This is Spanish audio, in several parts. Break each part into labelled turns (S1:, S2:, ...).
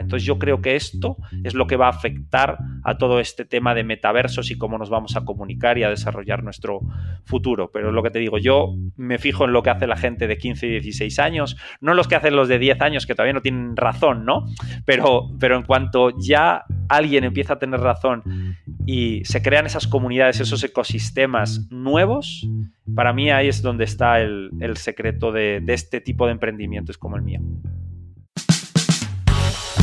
S1: Entonces yo creo que esto es lo que va a afectar a todo este tema de metaversos y cómo nos vamos a comunicar y a desarrollar nuestro futuro. Pero es lo que te digo, yo me fijo en lo que hace la gente de 15 y 16 años, no los que hacen los de 10 años que todavía no tienen razón, ¿no? Pero, pero en cuanto ya alguien empieza a tener razón y se crean esas comunidades, esos ecosistemas nuevos, para mí ahí es donde está el, secreto de, de este tipo de emprendimientos como el mío.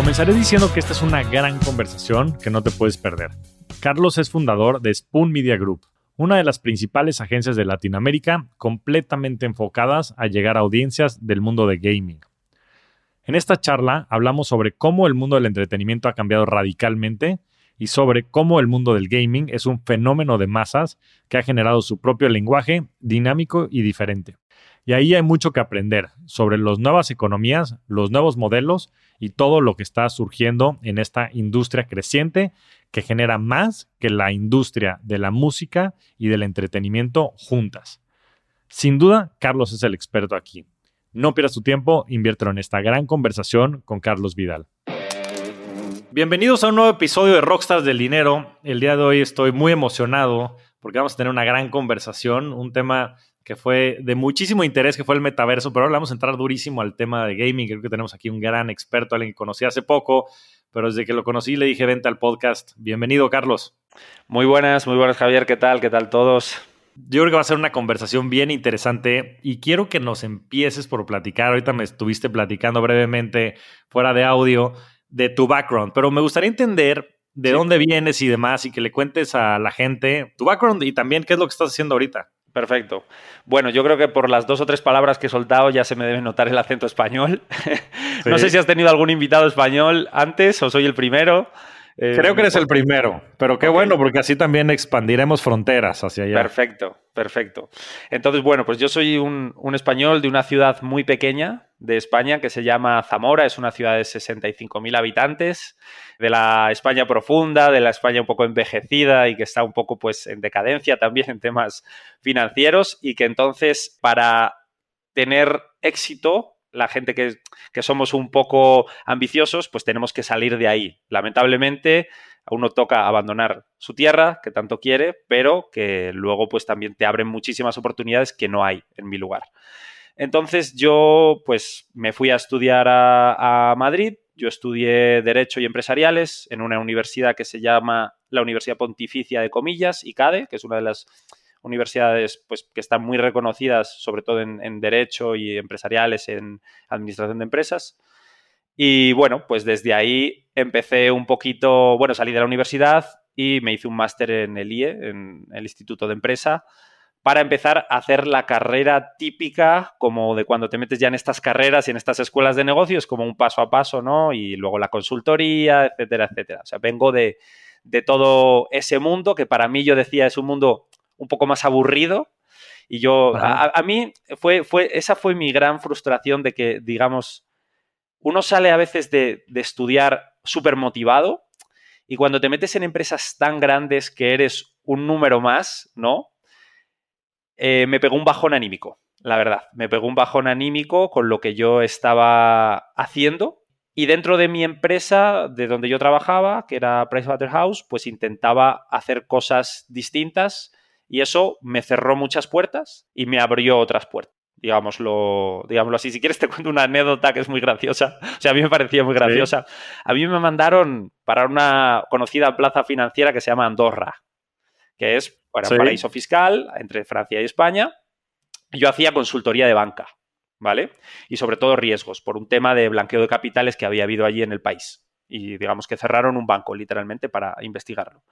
S2: Comenzaré diciendo que esta es una gran conversación que no te puedes perder. Carlos es fundador de Spoon Media Group, una de las principales agencias de Latinoamérica completamente enfocadas a llegar a audiencias del mundo de gaming. En esta charla hablamos sobre cómo el mundo del entretenimiento ha cambiado radicalmente y sobre cómo el mundo del gaming es un fenómeno de masas que ha generado su propio lenguaje dinámico y diferente. Y ahí hay mucho que aprender sobre las nuevas economías, los nuevos modelos y todo lo que está surgiendo en esta industria creciente que genera más que la industria de la música y del entretenimiento juntas. Sin duda, Carlos es el experto aquí. No pierdas tu tiempo, inviértelo en esta gran conversación con Carlos Vidal. Bienvenidos a un nuevo episodio de Rockstars del Dinero. El día de hoy estoy muy emocionado porque vamos a tener una gran conversación, un tema que fue de muchísimo interés, que fue el metaverso, pero ahora vamos a entrar durísimo al tema de gaming. Creo que tenemos aquí un gran experto, alguien que conocí hace poco, pero desde que lo conocí le dije, vente al podcast. Bienvenido, Carlos.
S1: Muy buenas, muy buenas, Javier. ¿Qué tal? ¿Qué tal todos?
S2: Yo creo que va a ser una conversación bien interesante y quiero que nos empieces por platicar. Ahorita me estuviste platicando brevemente fuera de audio de tu background, pero me gustaría entender de dónde vienes y demás y que le cuentes a la gente tu background y también qué es lo que estás haciendo ahorita.
S1: Perfecto. Bueno, yo creo que por las dos o tres palabras que he soltado ya se me debe notar el acento español. no sé si has tenido algún invitado español antes o soy el primero.
S2: Creo que eres el primero, pero qué bueno, porque así también expandiremos fronteras hacia allá.
S1: Perfecto, perfecto. Entonces, bueno, pues yo soy un, español de una ciudad muy pequeña de España que se llama Zamora, es una ciudad de 65.000 habitantes, de la España profunda, de la España un poco envejecida y que está un poco pues en decadencia también en temas financieros y que entonces para tener éxito la gente que, somos un poco ambiciosos, pues tenemos que salir de ahí. Lamentablemente, a uno toca abandonar su tierra, que tanto quiere, pero que luego pues también te abren muchísimas oportunidades que no hay en mi lugar. Entonces yo pues me fui a estudiar a, a Madrid, yo estudié Derecho y Empresariales en una universidad que se llama la Universidad Pontificia de Comillas, ICADE, que es una de las universidades pues, que están muy reconocidas, sobre todo en, derecho y empresariales, en administración de empresas. Y bueno, pues desde ahí empecé un poquito, bueno, salí de la universidad y me hice un máster en el IE, en el Instituto de Empresa, para empezar a hacer la carrera típica, como de cuando te metes ya en estas carreras y en estas escuelas de negocios, como un paso a paso, ¿no? Y luego la consultoría, etcétera, etcétera. O sea, vengo de, de todo ese mundo que para mí yo decía es un mundo un poco más aburrido. Y yo, a, mí, fue, fue, esa fue mi gran frustración de que, digamos, uno sale a veces de, estudiar súper motivado y cuando te metes en empresas tan grandes que eres un número más, ¿no? Eh, me pegó un bajón anímico, la verdad. Me pegó un bajón anímico con lo que yo estaba haciendo. Y dentro de mi empresa, de donde yo trabajaba, que era Pricewaterhouse, pues intentaba hacer cosas distintas y eso me cerró muchas puertas y me abrió otras puertas. Digámoslo, digámoslo así. Si quieres te cuento una anécdota que es muy graciosa. O sea, a mí me parecía muy graciosa. A mí me mandaron para una conocida plaza financiera que se llama Andorra, que es un paraíso fiscal entre Francia y España. Yo hacía consultoría de banca, ¿vale? Y sobre todo riesgos, por un tema de blanqueo de capitales que había habido allí en el país. Y digamos que cerraron un banco, literalmente, para investigarlo.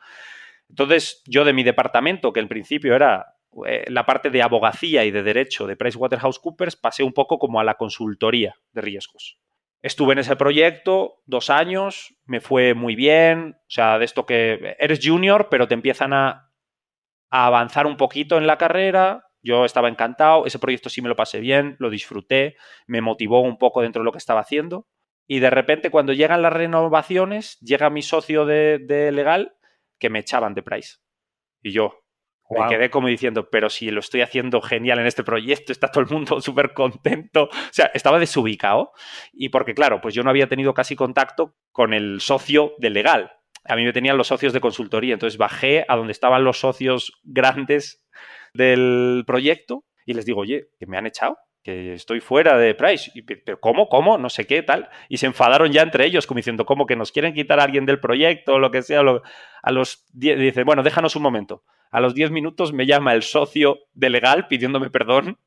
S1: Entonces, yo de mi departamento, que en principio era eh, la parte de abogacía y de derecho de PricewaterhouseCoopers, pasé un poco como a la consultoría de riesgos. Estuve en ese proyecto dos años, me fue muy bien, o sea, de esto que eres junior, pero te empiezan a, avanzar un poquito en la carrera, yo estaba encantado, ese proyecto sí me lo pasé bien, lo disfruté, me motivó un poco dentro de lo que estaba haciendo. Y de repente, cuando llegan las renovaciones, llega mi socio de, legal que me echaban de Price. Y yo me quedé como diciendo, pero si lo estoy haciendo genial en este proyecto, está todo el mundo súper contento. O sea, estaba desubicado. Y porque, claro, pues yo no había tenido casi contacto con el socio de legal. A mí me tenían los socios de consultoría. Entonces bajé a donde estaban los socios grandes del proyecto y les digo, oye, que me han echado que estoy fuera de Price. Y, pero ¿cómo? ¿Cómo? No sé qué, tal. Y se enfadaron ya entre ellos, como diciendo, ¿cómo que nos quieren quitar a alguien del proyecto o lo que sea? a los 10, dice, bueno, déjanos un momento. A los 10 minutos me llama el socio de legal pidiéndome perdón,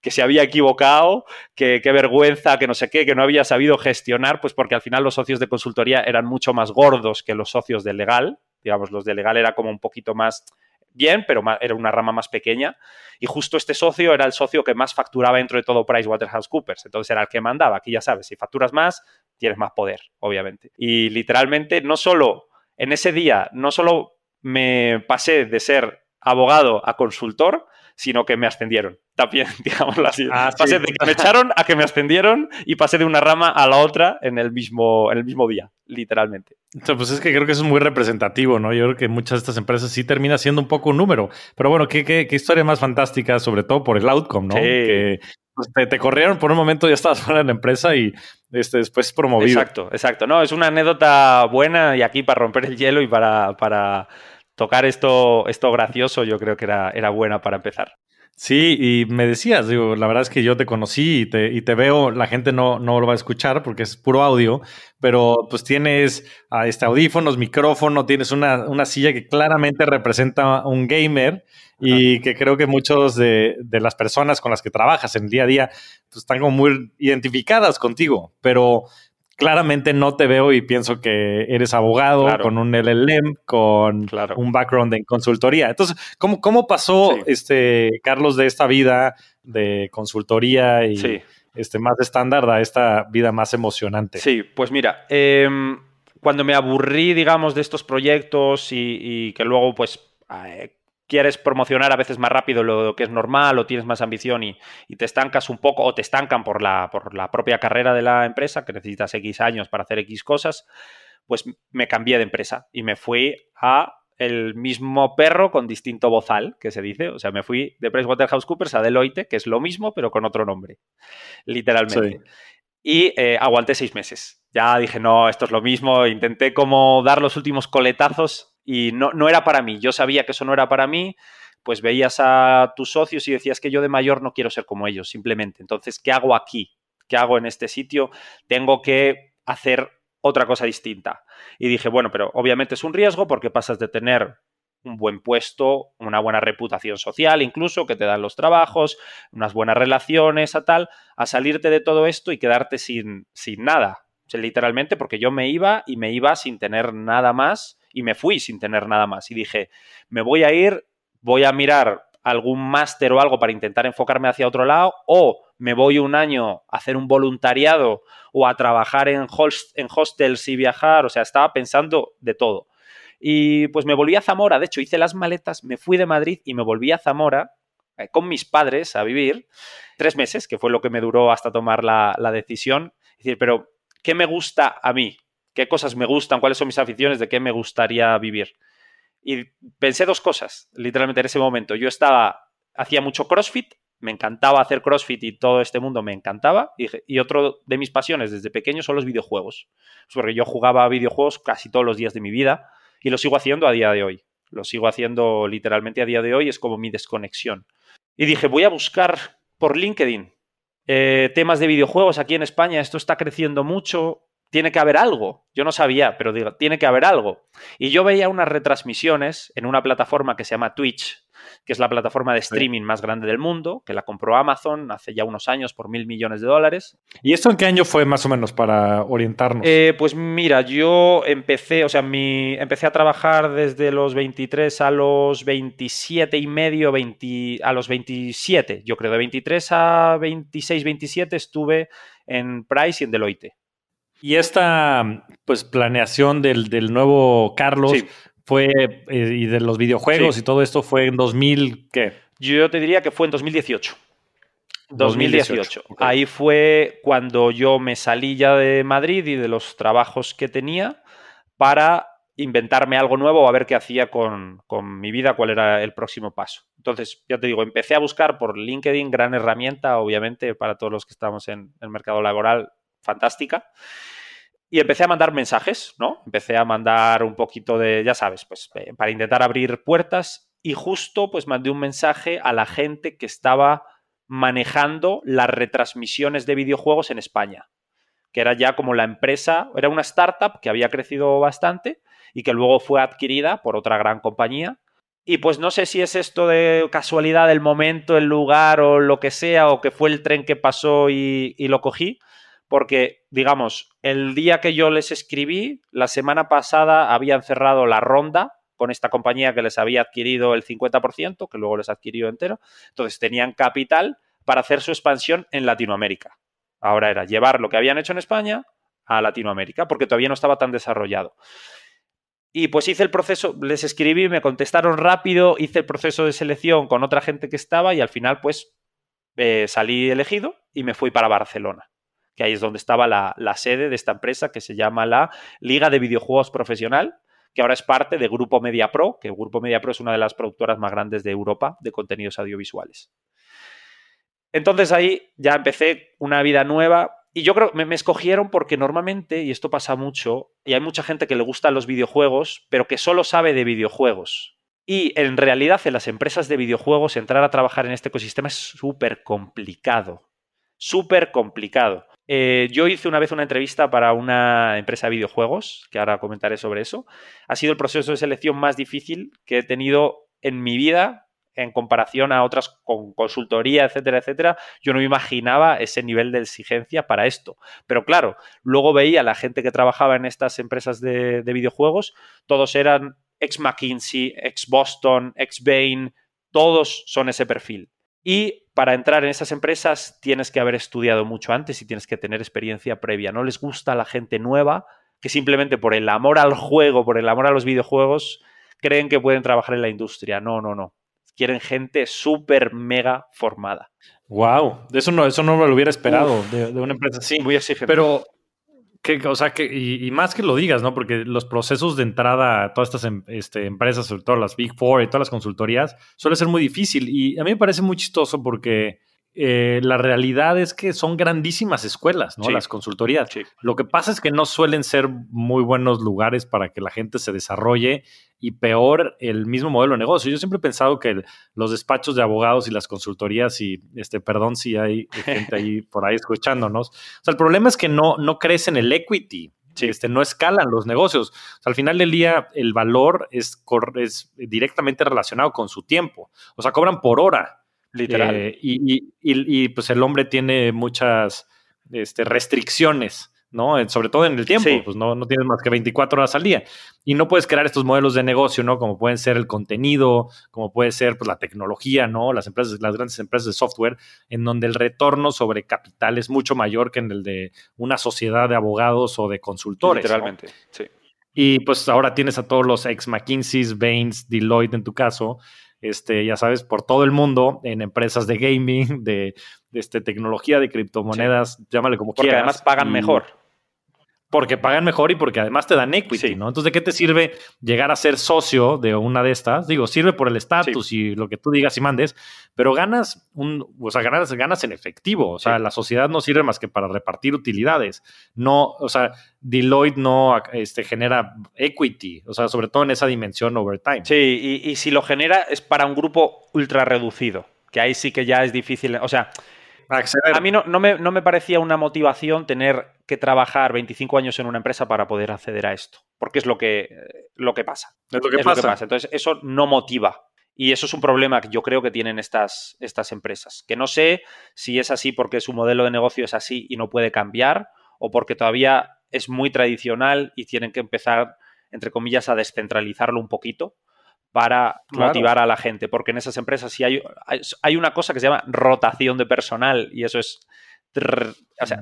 S1: que se había equivocado, que qué vergüenza, que no sé qué, que no había sabido gestionar, pues porque al final los socios de consultoría eran mucho más gordos que los socios de legal. Digamos, los de legal era como un poquito más bien, pero era una rama más pequeña. Y justo este socio era el socio que más facturaba dentro de todo PricewaterhouseCoopers. Entonces era el que mandaba. Aquí ya sabes, si facturas más, tienes más poder, obviamente. Y literalmente, no solo en ese día, no solo me pasé de ser abogado a consultor, sino que me ascendieron. También, digámoslo así. Ah, pasé de que me echaron a que me ascendieron y pasé de una rama a la otra en el mismo, en el mismo día, literalmente.
S2: pues es que creo que eso es muy representativo, ¿no? Yo creo que muchas de estas empresas sí termina siendo un poco un número. Pero bueno, qué, qué, historia más fantástica, sobre todo por el outcome, ¿no? Que pues, te, corrieron por un momento, ya estabas fuera de la empresa y este, después promovido.
S1: Exacto, exacto. No, es una anécdota buena y aquí para romper el hielo y para, para tocar esto, esto gracioso, yo creo que era, era buena para empezar.
S2: Sí, y me decías, digo, la verdad es que yo te conocí y te, y te veo, la gente no, no lo va a escuchar porque es puro audio, pero pues tienes a este audífonos, micrófono, tienes una, una, silla que claramente representa un gamer y que creo que muchos de, de, las personas con las que trabajas en el día a día pues, están como muy identificadas contigo, pero claramente no te veo y pienso que eres abogado con un LLM, con un background en consultoría. Entonces, ¿cómo, cómo pasó este Carlos de esta vida de consultoría y este más estándar a esta vida más emocionante?
S1: Sí, pues mira, em, cuando me aburrí, digamos, de estos proyectos y, que luego, pues, eh, quieres promocionar a veces más rápido lo que es normal o tienes más ambición y, te estancas un poco o te estancan por la, por la propia carrera de la empresa, que necesitas X años para hacer X cosas, pues me cambié de empresa y me fui a el mismo perro con distinto bozal, que se dice. O sea, me fui de PricewaterhouseCoopers a Deloitte, que es lo mismo, pero con otro nombre, literalmente. Y eh, aguanté seis meses. Ya dije, no, esto es lo mismo. Intenté como dar los últimos coletazos y no, no era para mí. Yo sabía que eso no era para mí, pues veías a tus socios y decías que yo de mayor no quiero ser como ellos, simplemente. Entonces, ¿qué hago aquí? ¿Qué hago en este sitio? Tengo que hacer otra cosa distinta. Y dije, bueno, pero obviamente es un riesgo porque pasas de tener un buen puesto, una buena reputación social, incluso que te dan los trabajos, unas buenas relaciones, a tal, a salirte de todo esto y quedarte sin, sin nada. literalmente, porque yo me iba y me iba sin tener nada más y me fui sin tener nada más. Y dije, me voy a ir, voy a mirar algún máster o algo para intentar enfocarme hacia otro lado, o me voy un año a hacer un voluntariado o a trabajar en, en hostels y viajar, o sea, estaba pensando de todo. Y pues me volví a Zamora, de hecho hice las maletas, me fui de Madrid y me volví a Zamora eh, con mis padres a vivir tres meses, que fue lo que me duró hasta tomar la, la decisión. Es decir, pero ¿qué me gusta a mí? Qué cosas me gustan, cuáles son mis aficiones, de qué me gustaría vivir. Y pensé dos cosas, literalmente en ese momento. Yo estaba, hacía mucho CrossFit, me encantaba hacer CrossFit y todo este mundo me encantaba. Y, otro de mis pasiones desde pequeño son los videojuegos. Porque yo jugaba videojuegos casi todos los días de mi vida y lo sigo haciendo a día de hoy. Lo sigo haciendo literalmente a día de hoy, es como mi desconexión. Y dije, voy a buscar por LinkedIn eh, temas de videojuegos aquí en España. Esto está creciendo mucho tiene que haber algo. Yo no sabía, pero digo, tiene que haber algo. Y yo veía unas retransmisiones en una plataforma que se llama Twitch, que es la plataforma de streaming más grande del mundo, que la compró Amazon hace ya unos años por mil millones de dólares.
S2: ¿Y esto en qué año fue más o menos para orientarnos?
S1: Eh, pues mira, yo empecé, o sea, mi, empecé a trabajar desde los 23 a los 27 y medio, 20, a los 27, yo creo, de 23 a 26, 27 estuve en Price y en Deloitte
S2: Y esta pues planeación del, del nuevo Carlos fue eh, y de los videojuegos y todo esto fue en 2000, ¿qué?
S1: Yo te diría que fue en 2018. 2018. Ahí fue cuando yo me salí ya de Madrid y de los trabajos que tenía para inventarme algo nuevo o a ver qué hacía con, mi vida, cuál era el próximo paso. Entonces, ya te digo, empecé a buscar por LinkedIn, gran herramienta, obviamente, para todos los que estamos en el mercado laboral, fantástica. Y empecé a mandar mensajes, ¿no? Empecé a mandar un poquito de, ya sabes, pues eh, para intentar abrir puertas y justo pues mandé un mensaje a la gente que estaba manejando las retransmisiones de videojuegos en España, que era ya como la empresa, era una startup que había crecido bastante y que luego fue adquirida por otra gran compañía. Y pues no sé si es esto de casualidad del momento, el lugar o lo que sea, o que fue el tren que pasó y, y lo cogí, porque, digamos, el día que yo les escribí, la semana pasada habían cerrado la ronda con esta compañía que les había adquirido el 50%, que luego les adquirió entero. Entonces tenían capital para hacer su expansión en Latinoamérica. Ahora era llevar lo que habían hecho en España a Latinoamérica, porque todavía no estaba tan desarrollado. Y pues hice el proceso, les escribí, me contestaron rápido, hice el proceso de selección con otra gente que estaba y al final pues eh, salí elegido y me fui para Barcelona, que ahí es donde estaba la, la, sede de esta empresa que se llama la Liga de Videojuegos Profesional, que ahora es parte de Grupo Media Pro, que Grupo Media Pro es una de las productoras más grandes de Europa de contenidos audiovisuales. Entonces ahí ya empecé una vida nueva y yo creo que me, escogieron porque normalmente, y esto pasa mucho, y hay mucha gente que le gustan los videojuegos, pero que solo sabe de videojuegos. Y en realidad en las empresas de videojuegos entrar a trabajar en este ecosistema es súper complicado. Súper complicado. Eh, yo hice una vez una entrevista para una empresa de videojuegos, que ahora comentaré sobre eso. Ha sido el proceso de selección más difícil que he tenido en mi vida en comparación a otras con consultoría, etcétera, etcétera. Yo no me imaginaba ese nivel de exigencia para esto. Pero claro, luego veía a la gente que trabajaba en estas empresas de, de videojuegos, todos eran ex McKinsey, ex Boston, ex Bain, todos son ese perfil. Y para entrar en esas empresas tienes que haber estudiado mucho antes y tienes que tener experiencia previa. No les gusta a la gente nueva que simplemente por el amor al juego, por el amor a los videojuegos, creen que pueden trabajar en la industria. No, no, no. Quieren gente súper mega formada.
S2: Wow, eso no, eso no me lo hubiera esperado de, de, una empresa así.
S1: Muy exigente.
S2: Pero que, o sea, que, y, más que lo digas, ¿no? Porque los procesos de entrada a todas estas em, este, empresas, sobre todo las Big Four y todas las consultorías, suele ser muy difícil. Y a mí me parece muy chistoso porque eh, la realidad es que son grandísimas escuelas, ¿no? Las consultorías. Lo que pasa es que no suelen ser muy buenos lugares para que la gente se desarrolle y peor el mismo modelo de negocio. Yo siempre he pensado que los despachos de abogados y las consultorías y este, perdón si hay gente ahí por ahí escuchándonos. O sea, el problema es que no, no crecen el equity. Este, no escalan los negocios. al final del día, el valor es, es directamente relacionado con su tiempo. O sea, cobran por hora.
S1: Literal.
S2: Eh, y, pues el hombre tiene muchas este, restricciones, ¿no? Sobre todo en el tiempo, pues no, no tienes más que 24 horas al día. Y no puedes crear estos modelos de negocio, ¿no? Como pueden ser el contenido, como puede ser pues, la tecnología, ¿no? Las empresas, las grandes empresas de software, en donde el retorno sobre capital es mucho mayor que en el de una sociedad de abogados o de consultores.
S1: Literalmente, sí.
S2: Y pues ahora tienes a todos los ex McKinsey, Baines, Deloitte en tu caso, este, ya sabes, por todo el mundo, en empresas de gaming, de, este, tecnología, de criptomonedas, llámale como
S1: Porque además pagan mejor
S2: porque pagan mejor y porque además te dan equity, ¿no? Entonces, ¿de qué te sirve llegar a ser socio de una de estas? Digo, sirve por el estatus y lo que tú digas y mandes, pero ganas un, o sea, ganas, ganas en efectivo. O sea, la sociedad no sirve más que para repartir utilidades. No, o sea, Deloitte no este, genera equity, o sea, sobre todo en esa dimensión over time.
S1: Sí, y, y si lo genera es para un grupo ultra reducido, que ahí sí que ya es difícil. O sea, a mí no, no, me, no, me, parecía una motivación tener que trabajar 25 años en una empresa para poder acceder a esto, porque es lo que, lo que pasa.
S2: Es lo que, pasa.
S1: Entonces, eso no motiva. Y eso es un problema que yo creo que tienen estas, estas empresas. Que no sé si es así porque su modelo de negocio es así y no puede cambiar, o porque todavía es muy tradicional y tienen que empezar, entre comillas, a descentralizarlo un poquito para motivar a la gente, porque en esas empresas sí hay, hay, una cosa que se llama rotación de personal y eso es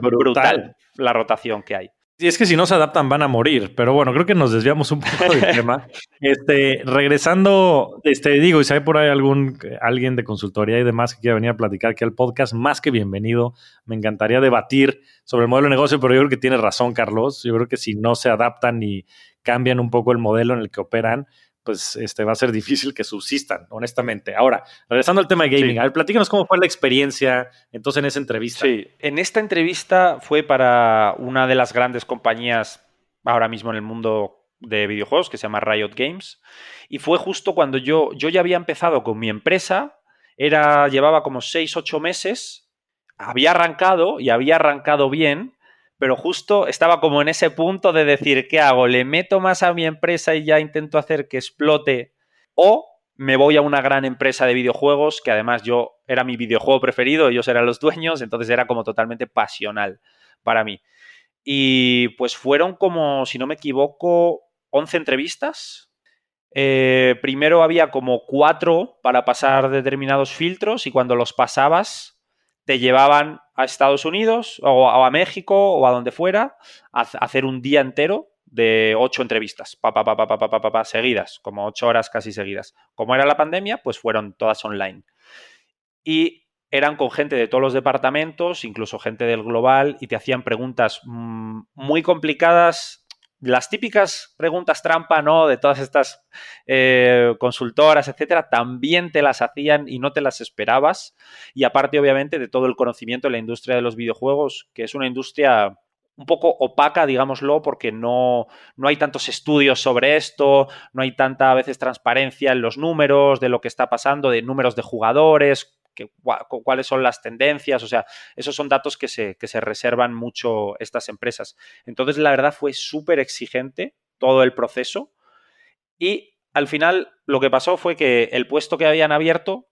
S1: brutal. la rotación que hay.
S2: Y es que si no se adaptan van a morir, pero bueno, creo que nos desviamos un poco del tema. Este, regresando, este, digo, y si hay por ahí algún alguien de consultoría y demás que quiera venir a platicar aquí al podcast, más que bienvenido. Me encantaría debatir sobre el modelo de negocio, pero yo creo que tiene razón, Carlos. Yo creo que si no se adaptan y cambian un poco el modelo en el que operan, pues este, va a ser difícil que subsistan, honestamente. Ahora, regresando al tema de gaming, a ver, platícanos cómo fue la experiencia entonces en esa entrevista.
S1: Sí, en esta entrevista fue para una de las grandes compañías ahora mismo en el mundo de videojuegos que se llama Riot Games y fue justo cuando yo, yo ya había empezado con mi empresa, era, llevaba como 6, 8 meses, había arrancado y había arrancado bien, pero justo estaba como en ese punto de decir, ¿qué hago? ¿Le meto más a mi empresa y ya intento hacer que explote? ¿O me voy a una gran empresa de videojuegos, que además yo era mi videojuego preferido, ellos eran los dueños, entonces era como totalmente pasional para mí. Y pues fueron como, si no me equivoco, 11 entrevistas. Eh, primero había como cuatro para pasar determinados filtros y cuando los pasabas te llevaban a Estados Unidos o a, México o a donde fuera a, hacer un día entero de ocho entrevistas, pa, seguidas, como ocho horas casi seguidas. Como era la pandemia, pues fueron todas online. Y eran con gente de todos los departamentos, incluso gente del global, y te hacían preguntas mm, muy complicadas las típicas preguntas trampa, ¿no? De todas estas eh, consultoras, etcétera, también te las hacían y no te las esperabas. Y aparte, obviamente, de todo el conocimiento de la industria de los videojuegos, que es una industria un poco opaca, digámoslo, porque no, no hay tantos estudios sobre esto, no hay tanta a veces transparencia en los números de lo que está pasando, de números de jugadores, cuáles son las tendencias, o sea, esos son datos que se, que se reservan mucho estas empresas. Entonces, la verdad fue súper exigente todo el proceso y al final lo que pasó fue que el puesto que habían abierto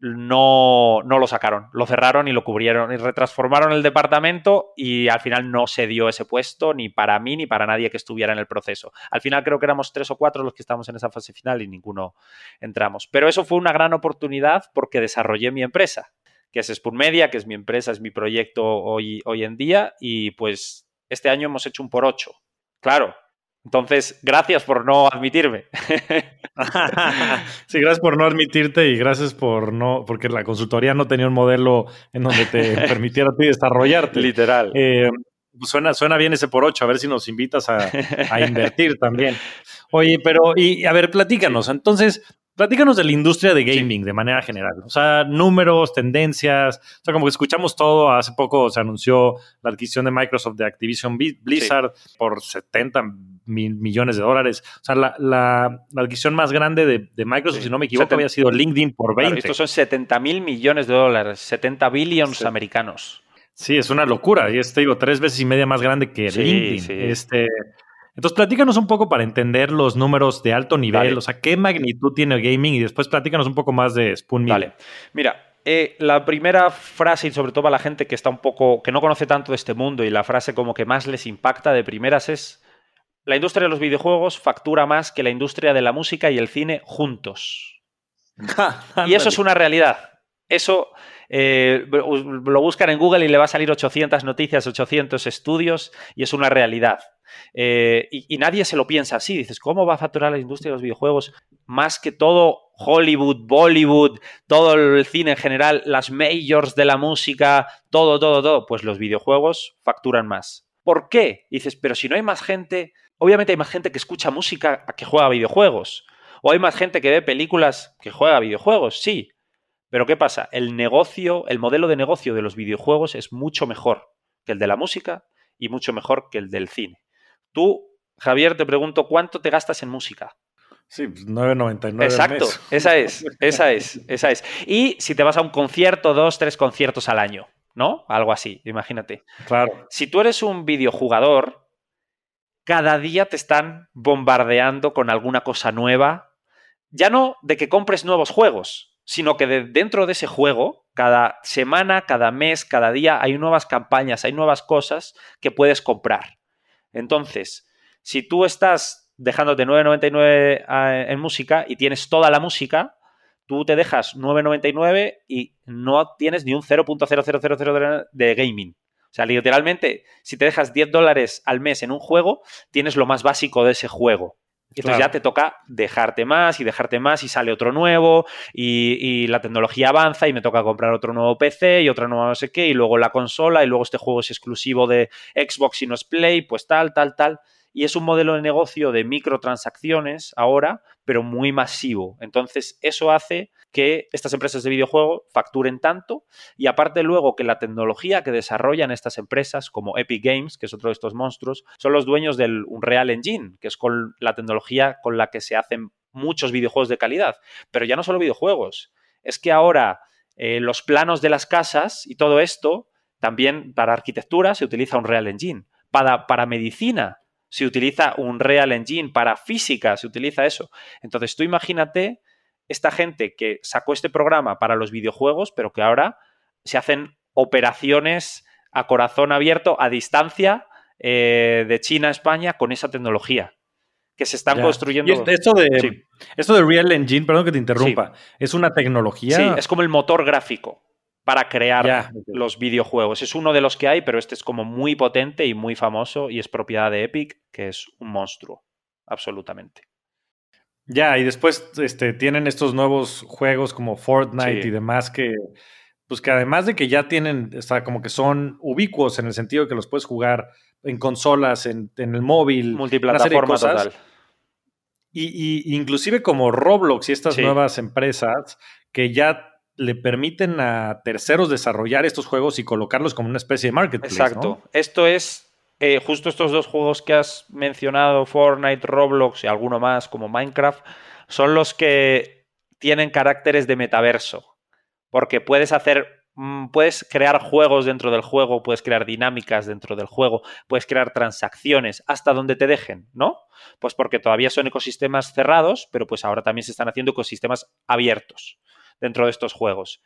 S1: no, no, lo sacaron, lo cerraron y lo cubrieron y retransformaron el departamento y al final no se dio ese puesto ni para mí ni para nadie que estuviera en el proceso. Al final creo que éramos tres o cuatro los que estábamos en esa fase final y ninguno entramos. Pero eso fue una gran oportunidad porque desarrollé mi empresa, que es Spoon Media, que es mi empresa, es mi proyecto hoy, hoy en día y pues este año hemos hecho un por ocho. Claro, entonces, gracias por no admitirme.
S2: sí, gracias por no admitirte y gracias por no, porque la consultoría no tenía un modelo en donde te permitiera ti desarrollarte.
S1: Literal.
S2: Eh, suena, suena bien ese por ocho, a ver si nos invitas a, a invertir también. Oye, pero, y a ver, platícanos. Entonces, Platícanos de la industria de gaming de manera general. O sea, números, tendencias. O sea, como que escuchamos todo. Hace poco se anunció la adquisición de Microsoft de Activision Blizzard por 70 mil millones de dólares. O sea, la, adquisición más grande de, Microsoft, si no me equivoco, había sido LinkedIn por 20.
S1: estos son 70 mil millones de dólares, 70 billions americanos.
S2: Sí, es una locura. Y es, te digo, tres veces y media más grande que LinkedIn. Este, entonces, platícanos un poco para entender los números de alto nivel, o sea, qué magnitud tiene el gaming y después platícanos un poco más de Spoon
S1: Vale, mira, eh, la primera frase, y sobre todo para la gente que está un poco, que no conoce tanto de este mundo y la frase como que más les impacta de primeras es, la industria de los videojuegos factura más que la industria de la música y el cine juntos. y eso es una realidad. Eso eh, lo buscan en Google y le va a salir 800 noticias, 800 estudios y es una realidad. Eh, y, nadie se lo piensa así. Dices, ¿cómo va a facturar la industria de los videojuegos más que todo Hollywood, Bollywood, todo el cine en general, las majors de la música, todo, todo, todo? Pues los videojuegos facturan más. ¿Por qué? dices, pero si no hay más gente, obviamente hay más gente que escucha música que juega videojuegos. O hay más gente que ve películas que juega videojuegos, sí. Pero ¿qué pasa? El negocio, el modelo de negocio de los videojuegos es mucho mejor que el de la música y mucho mejor que el del cine. Tú, Javier, te pregunto, ¿cuánto te gastas en música?
S2: Sí, 9.99. Pues
S1: Exacto, esa es, esa es, esa es. Y si te vas a un concierto, dos, tres conciertos al año, ¿no? Algo así, imagínate.
S2: Claro.
S1: Si tú eres un videojugador, cada día te están bombardeando con alguna cosa nueva. Ya no de que compres nuevos juegos, sino que dentro de ese juego, cada semana, cada mes, cada día, hay nuevas campañas, hay nuevas cosas que puedes comprar. Entonces, si tú estás dejándote 9.99 ah, en música y tienes toda la música, tú te dejas 9.99 y no tienes ni un 0.0000 de gaming. O sea, literalmente, si te dejas 10 dólares al mes en un juego, tienes lo más básico de ese juego. Y entonces ya te toca dejarte más y dejarte más y sale otro nuevo y, y, la tecnología avanza y me toca comprar otro nuevo PC y otra nueva no sé qué y luego la consola y luego este juego es exclusivo de Xbox y no es Play, pues tal, tal, tal y es un modelo de negocio de microtransacciones ahora, pero muy masivo. Entonces, eso hace que estas empresas de videojuegos facturen tanto y aparte luego que la tecnología que desarrollan estas empresas, como Epic Games, que es otro de estos monstruos, son los dueños del Unreal Engine, que es con la tecnología con la que se hacen muchos videojuegos de calidad. Pero ya no solo videojuegos, es que ahora eh, los planos de las casas y todo esto, también para arquitectura se utiliza Unreal Engine. Para, para medicina se utiliza un Real Engine, para física se utiliza eso. Entonces tú imagínate esta gente que sacó este programa para los videojuegos, pero que ahora se hacen operaciones a corazón abierto, a distancia, eh, de China a España con esa tecnología que se están construyendo.
S2: esto, de, esto de Real Engine, perdón que te interrumpa, es una tecnología.
S1: Sí, es como el motor gráfico para crear los videojuegos. Es uno de los que hay, pero este es como muy potente y muy famoso y es propiedad de Epic, que es un monstruo, absolutamente.
S2: Ya, y después este, tienen estos nuevos juegos como Fortnite y demás que, pues que además de que ya tienen, está como que son ubicuos en el sentido de que los puedes jugar en consolas, en, el móvil,
S1: multiplataforma total.
S2: Y, y, inclusive como Roblox y estas nuevas empresas que ya le permiten a terceros desarrollar estos juegos y colocarlos como una especie de marketplace.
S1: Exacto. Esto es eh, justo estos dos juegos que has mencionado, Fortnite, Roblox y alguno más como Minecraft, son los que tienen caracteres de metaverso. Porque puedes hacer, mm, puedes crear juegos dentro del juego, puedes crear dinámicas dentro del juego, puedes crear transacciones hasta donde te dejen, ¿no? Pues porque todavía son ecosistemas cerrados, pero pues ahora también se están haciendo ecosistemas abiertos dentro de estos juegos.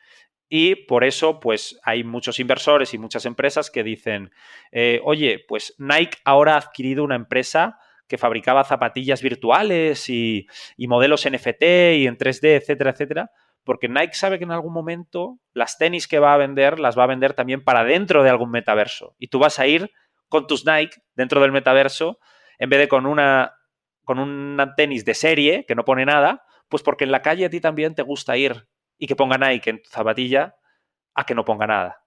S1: Y por eso, pues hay muchos inversores y muchas empresas que dicen, eh, oye, pues Nike ahora ha adquirido una empresa que fabricaba zapatillas virtuales y, y, modelos NFT y en 3D, etcétera, etcétera, porque Nike sabe que en algún momento las tenis que va a vender las va a vender también para dentro de algún metaverso. Y tú vas a ir con tus Nike dentro del metaverso en vez de con una con una tenis de serie que no pone nada, pues porque en la calle a ti también te gusta ir y que ponga Nike en tu zapatilla a que no ponga nada.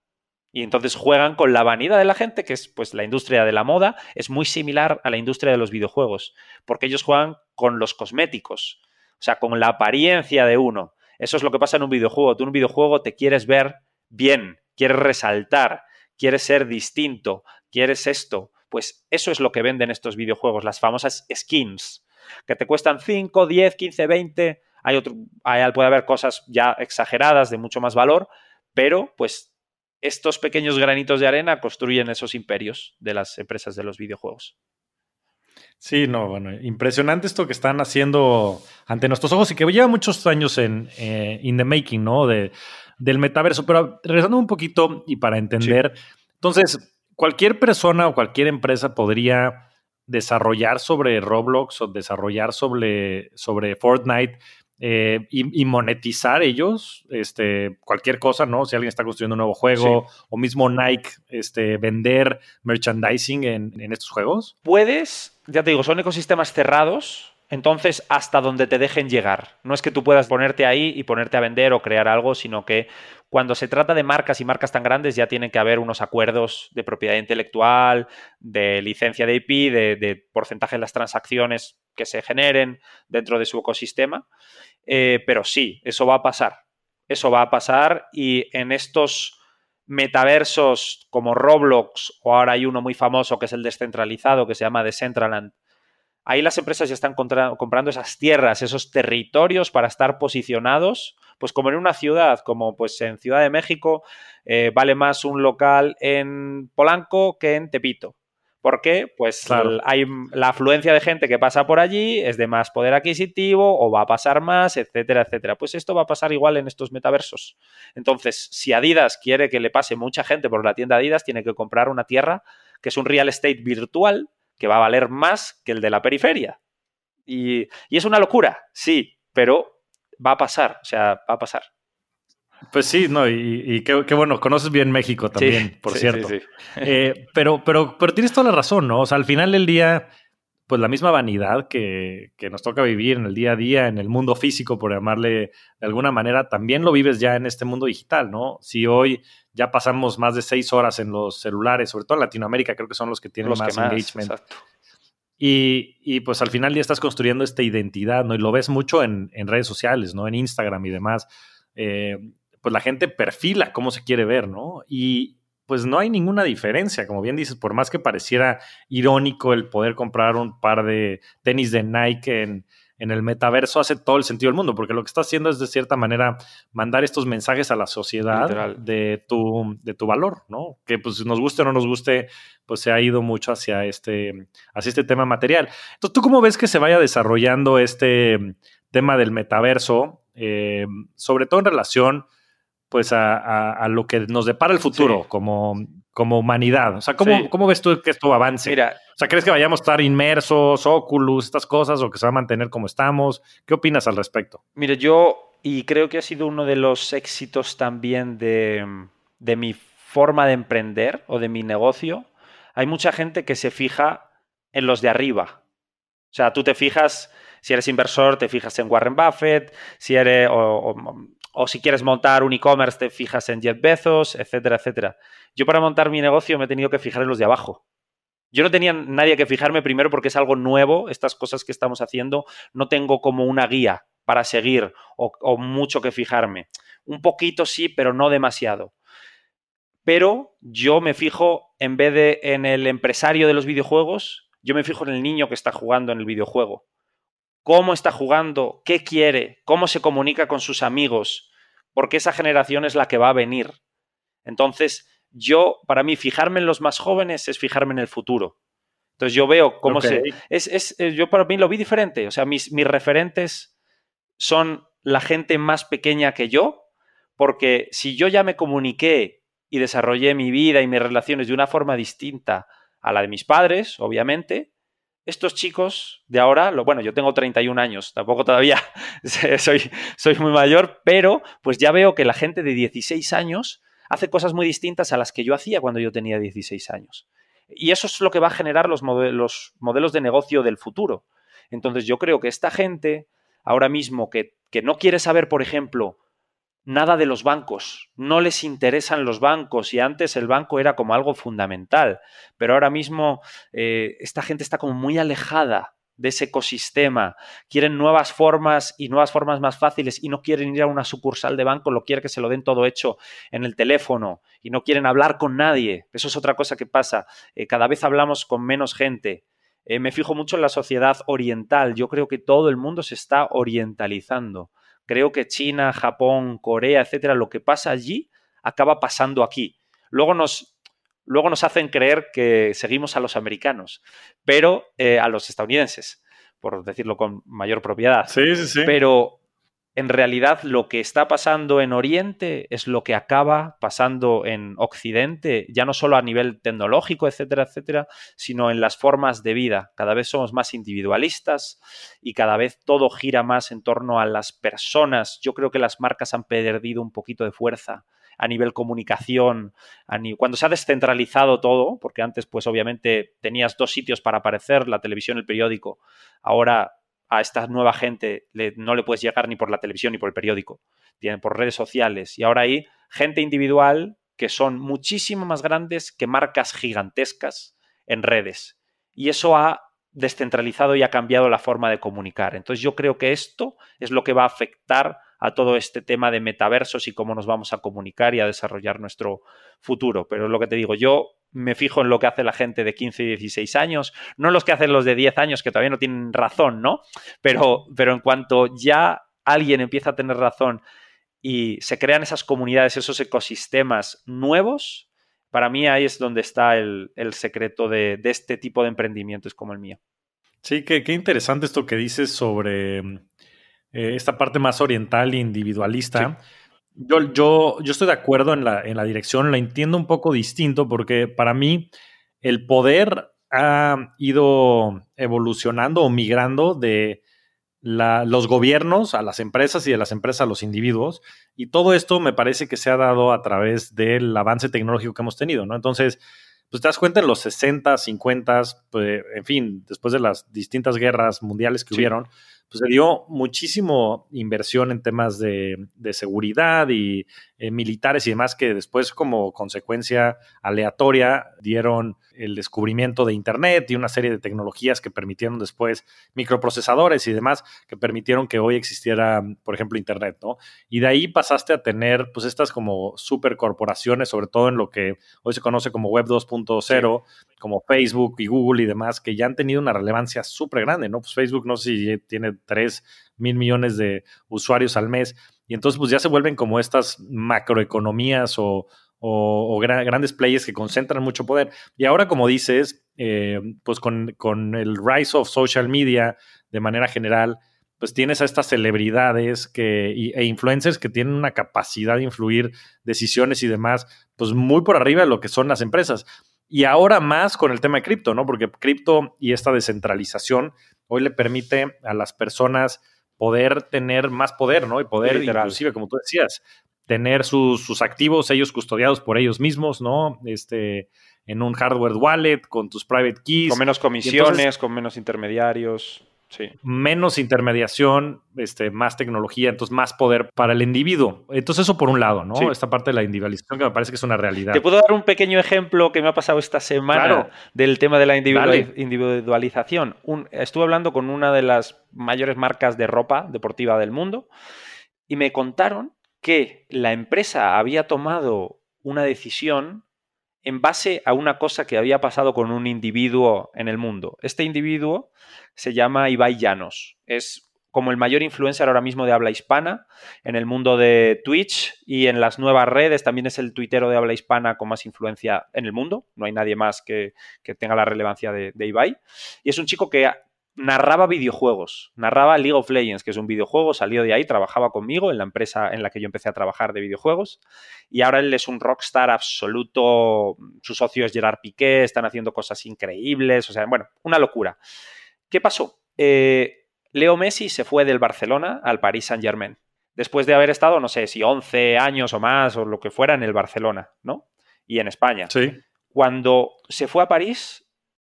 S1: Y entonces juegan con la vanidad de la gente, que es pues la industria de la moda, es muy similar a la industria de los videojuegos, porque ellos juegan con los cosméticos, o sea, con la apariencia de uno. Eso es lo que pasa en un videojuego. Tú en un videojuego te quieres ver bien, quieres resaltar, quieres ser distinto, quieres esto. Pues eso es lo que venden estos videojuegos, las famosas skins, que te cuestan 5, 10, 15, 20 hay otro, puede haber cosas ya exageradas de mucho más valor, pero pues estos pequeños granitos de arena construyen esos imperios de las empresas de los videojuegos.
S2: Sí, no, bueno, impresionante esto que están haciendo ante nuestros ojos y que lleva muchos años en eh, in the making, ¿no? De, del metaverso. Pero regresando un poquito y para entender, entonces, cualquier persona o cualquier empresa podría desarrollar sobre Roblox o desarrollar sobre, sobre Fortnite eh, y, monetizar ellos este, cualquier cosa, ¿no? Si alguien está construyendo un nuevo juego o mismo Nike este, vender merchandising en, en, estos juegos.
S1: Puedes, ya te digo, son ecosistemas cerrados, entonces hasta donde te dejen llegar. No es que tú puedas ponerte ahí y ponerte a vender o crear algo, sino que cuando se trata de marcas y marcas tan grandes ya tienen que haber unos acuerdos de propiedad intelectual, de licencia de IP, de, de porcentaje de las transacciones que se generen dentro de su ecosistema. Eh, pero sí, eso va a pasar. Eso va a pasar y en estos metaversos como Roblox o ahora hay uno muy famoso que es el descentralizado que se llama Decentraland. Ahí las empresas ya están comprando esas tierras, esos territorios para estar posicionados, pues como en una ciudad, como pues en Ciudad de México eh, vale más un local en Polanco que en Tepito. ¿Por qué? Pues hay la afluencia de gente que pasa por allí, es de más poder adquisitivo o va a pasar más, etcétera, etcétera. Pues esto va a pasar igual en estos metaversos. Entonces, si Adidas quiere que le pase mucha gente por la tienda Adidas, tiene que comprar una tierra que es un real estate virtual que va a valer más que el de la periferia. Y, y es una locura, sí, pero va a pasar, o sea, va a pasar.
S2: Pues sí, no, y, qué, bueno, conoces bien México también, por cierto. Eh, pero, pero, pero tienes toda la razón, ¿no? O sea, al final del día, pues la misma vanidad que, que, nos toca vivir en el día a día, en el mundo físico, por llamarle de alguna manera, también lo vives ya en este mundo digital, ¿no? Si hoy ya pasamos más de seis horas en los celulares, sobre todo en Latinoamérica, creo que son los que tienen más, engagement. Y, y, pues al final ya estás construyendo esta identidad, ¿no? Y lo ves mucho en, en redes sociales, ¿no? En Instagram y demás. Eh, pues la gente perfila cómo se quiere ver, ¿no? Y pues no hay ninguna diferencia, como bien dices, por más que pareciera irónico el poder comprar un par de tenis de Nike en, en el metaverso hace todo el sentido del mundo, porque lo que está haciendo es de cierta manera mandar estos mensajes a la sociedad de tu, de tu valor, ¿no? Que pues nos guste o no nos guste, pues se ha ido mucho hacia este, hacia este tema material. Entonces, ¿tú cómo ves que se vaya desarrollando este tema del metaverso, eh, sobre todo en relación pues a, lo que nos depara el futuro como, como humanidad? O sea, ¿cómo, ¿cómo, ves tú que esto avance? Mira, o sea, ¿crees que vayamos a estar inmersos, Oculus, estas cosas, o que se va a mantener como estamos? ¿Qué opinas al respecto?
S1: Mire, yo, y creo que ha sido uno de los éxitos también de, de mi forma de emprender o de mi negocio, hay mucha gente que se fija en los de arriba. O sea, tú te fijas, si eres inversor, te fijas en Warren Buffett, si eres, o, o si quieres montar un e-commerce, te fijas en Jeff Bezos, etcétera, etcétera. Yo para montar mi negocio me he tenido que fijar en los de abajo. Yo no tenía nadie que fijarme primero porque es algo nuevo, estas cosas que estamos haciendo, no tengo como una guía para seguir o, mucho que fijarme. Un poquito sí, pero no demasiado. Pero yo me fijo, en vez de en el empresario de los videojuegos, yo me fijo en el niño que está jugando en el videojuego cómo está jugando, qué quiere, cómo se comunica con sus amigos, porque esa generación es la que va a venir. Entonces, yo, para mí, fijarme en los más jóvenes es fijarme en el futuro. Entonces, yo veo cómo se... Es, eh, yo para mí lo vi diferente. O sea, mis, mis referentes son la gente más pequeña que yo, porque si yo ya me comuniqué y desarrollé mi vida y mis relaciones de una forma distinta a la de mis padres, obviamente, estos chicos de ahora, lo, bueno, yo tengo 31 años, tampoco todavía soy, muy mayor, pero pues ya veo que la gente de 16 años hace cosas muy distintas a las que yo hacía cuando yo tenía 16 años. Y eso es lo que va a generar los, los modelos de negocio del futuro. Entonces yo creo que esta gente ahora mismo que no quiere saber, por ejemplo, nada de los bancos, no les interesan los bancos y antes el banco era como algo fundamental, pero ahora mismo eh, esta gente está como muy alejada de ese ecosistema, quieren nuevas formas y nuevas formas más fáciles y no quieren ir a una sucursal de banco, lo quieren que se lo den todo hecho en el teléfono y no quieren hablar con nadie. Eso es otra cosa que pasa. Eh, cada vez hablamos con menos gente. Eh, me fijo mucho en la sociedad oriental. Yo creo que todo el mundo se está orientalizando. Creo que China, Japón, Corea, etcétera, lo que pasa allí acaba pasando aquí. Luego nos, luego nos hacen creer que seguimos a los americanos, pero eh, a los estadounidenses, por decirlo con mayor propiedad.
S2: Sí, sí, sí.
S1: Pero en realidad lo que está pasando en Oriente es lo que acaba pasando en Occidente, ya no solo a nivel tecnológico, etcétera, etcétera, sino en las formas de vida. Cada vez somos más individualistas y cada vez todo gira más en torno a las personas. Yo creo que las marcas han perdido un poquito de fuerza a nivel comunicación, cuando se ha descentralizado todo, porque antes pues obviamente tenías dos sitios para aparecer, la televisión el periódico, ahora a esta nueva gente no le puedes llegar ni por la televisión ni por el periódico, tienen por redes sociales. Y ahora hay gente individual que son muchísimo más grandes que marcas gigantescas en redes. Y eso ha descentralizado y ha cambiado la forma de comunicar. Entonces yo creo que esto es lo que va a afectar a todo este tema de metaversos y cómo nos vamos a comunicar y a desarrollar nuestro futuro. Pero es lo que te digo, yo me fijo en lo que hace la gente de 15 y 16 años, no los que hacen los de 10 años que todavía no tienen razón, ¿no? Pero, pero en cuanto ya alguien empieza a tener razón y se crean esas comunidades, esos ecosistemas nuevos, para mí ahí es donde está el, secreto de, este tipo de emprendimientos como el mío.
S2: Sí, qué, qué interesante esto que dices sobre eh, esta parte más oriental e individualista. Yo, yo, yo estoy de acuerdo en la, en la dirección, la entiendo un poco distinto porque para mí el poder ha ido evolucionando o migrando de, los gobiernos a las empresas y de las empresas a los individuos. Y todo esto me parece que se ha dado a través del avance tecnológico que hemos tenido, ¿no? Entonces, pues te das cuenta en los 60, 50, pues, en fin, después de las distintas guerras mundiales que hubieron, pues se dio muchísimo inversión en temas de, seguridad y eh, militares y demás que después como consecuencia aleatoria dieron el descubrimiento de Internet y una serie de tecnologías que permitieron después microprocesadores y demás que permitieron que hoy existiera, por ejemplo, Internet, ¿no? Y de ahí pasaste a tener, pues, estas como supercorporaciones, sobre todo en lo que hoy se conoce como Web 2.0, como Facebook y Google y demás, que ya han tenido una relevancia súper grande, ¿no? Pues Facebook, no sé si tiene 3 mil millones de usuarios al mes. Y entonces, pues ya se vuelven como estas macroeconomías o, grandes players que concentran mucho poder. Y ahora, como dices, eh, pues con, el rise of social media de manera general, pues tienes a estas celebridades que, e influencers que tienen una capacidad de influir decisiones y demás, pues muy por arriba de lo que son las empresas. Y ahora más con el tema de cripto, ¿no? Porque cripto y esta descentralización hoy le permite a las personas poder tener más poder, ¿no? Y poder, inclusive, como tú decías, tener sus, activos, ellos custodiados por ellos mismos, ¿no? Este, en un hardware wallet, con tus private keys.
S1: Con menos comisiones, con menos intermediarios. Sí.
S2: Menos intermediación, este, más tecnología, entonces más poder para el individuo. Entonces, eso por un lado, ¿no? Esta parte de la individualización que me parece que es una realidad.
S1: Te puedo dar un pequeño ejemplo que me ha pasado esta semana del tema de la individualización. estuve hablando con una de las mayores marcas de ropa deportiva del mundo y me contaron que la empresa había tomado una decisión en base a una cosa que había pasado con un individuo en el mundo. Este individuo se llama Ibai Llanos. Es como el mayor influencer ahora mismo de habla hispana en el mundo de Twitch y en las nuevas redes. También es el tuitero de habla hispana con más influencia en el mundo. No hay nadie más que, tenga la relevancia de, de, Ibai. Y es un chico que narraba videojuegos, narraba League of Legends, que es un videojuego, salió de ahí, trabajaba conmigo en la empresa en la que yo empecé a trabajar de videojuegos y ahora él es un rockstar absoluto, su socio es Gerard Piqué, están haciendo cosas increíbles, o sea, bueno, una locura. ¿Qué pasó? Eh, Leo Messi se fue del Barcelona al Paris Saint Germain, después de haber estado, no sé si 11 años o más o lo que fuera en el Barcelona, ¿no? Y en España.
S2: Sí.
S1: Cuando se fue a París,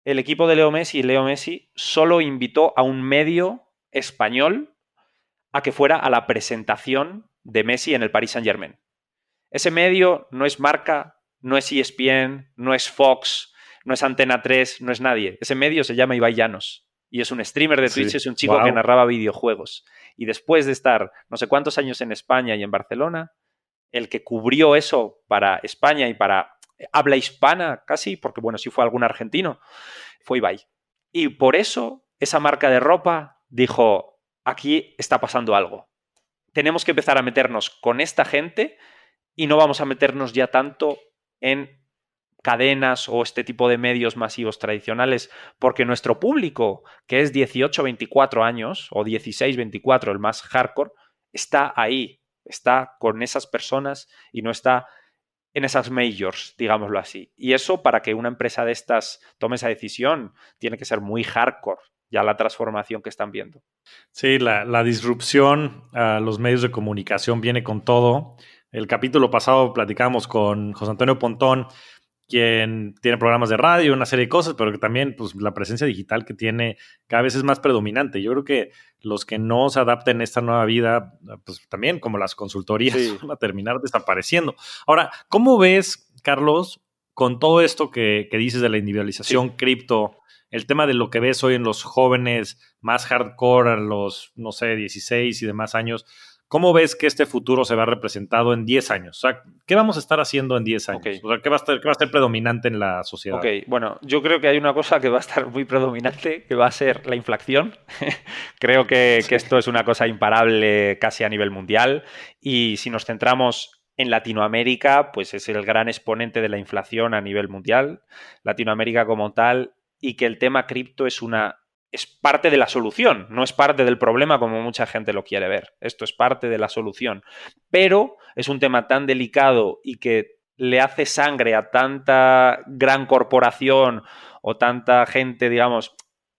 S1: el equipo de Leo Messi, Leo Messi, solo invitó a un medio español a que fuera a la presentación de Messi en el Paris Saint Germain. Ese medio no es marca, no es ESPN, no es Fox, no es Antena 3, no es nadie. Ese medio se llama Ibai Llanos y es un streamer de Twitch, es un chico que narraba videojuegos. Y después de estar no sé cuántos años en España y en Barcelona, el que cubrió eso para España y para habla hispana casi, porque bueno, si fue algún argentino, fue Ibai. Y por eso esa marca de ropa dijo, aquí está pasando algo. Tenemos que empezar a meternos con esta gente y no vamos a meternos ya tanto en cadenas o este tipo de medios masivos tradicionales, porque nuestro público, que es 18-24 años o 16-24, el más hardcore, está ahí, está con esas personas y no está en esas majors, digámoslo así. Y eso para que una empresa de estas tome esa decisión tiene que ser muy hardcore ya la transformación que están viendo.
S2: Sí, la, disrupción a los medios de comunicación viene con todo. El capítulo pasado platicamos con José Antonio Pontón quien tiene programas de radio, una serie de cosas, pero que también pues, la presencia digital que tiene cada vez es más predominante. Yo creo que los que no se adapten a esta nueva vida, pues también como las consultorías van a terminar desapareciendo. Ahora, ¿cómo ves, Carlos, con todo esto que, dices de la individualización cripto, el tema de lo que ves hoy en los jóvenes más hardcore, a los, no sé, 16 y demás años, ¿Cómo ves que este futuro se va representado en 10 años? O sea, ¿qué vamos a estar haciendo en 10 años? O sea, ¿qué va, a estar, ¿qué va a ser predominante en la sociedad?
S1: Ok, bueno, yo creo que hay una cosa que va a estar muy predominante, que va a ser la inflación. creo que, que esto es una cosa imparable casi a nivel mundial. Y si nos centramos en Latinoamérica, pues es el gran exponente de la inflación a nivel mundial. Latinoamérica como tal, y que el tema cripto es una es parte de la solución, no es parte del problema como mucha gente lo quiere ver. Esto es parte de la solución. Pero es un tema tan delicado y que le hace sangre a tanta gran corporación o tanta gente, digamos,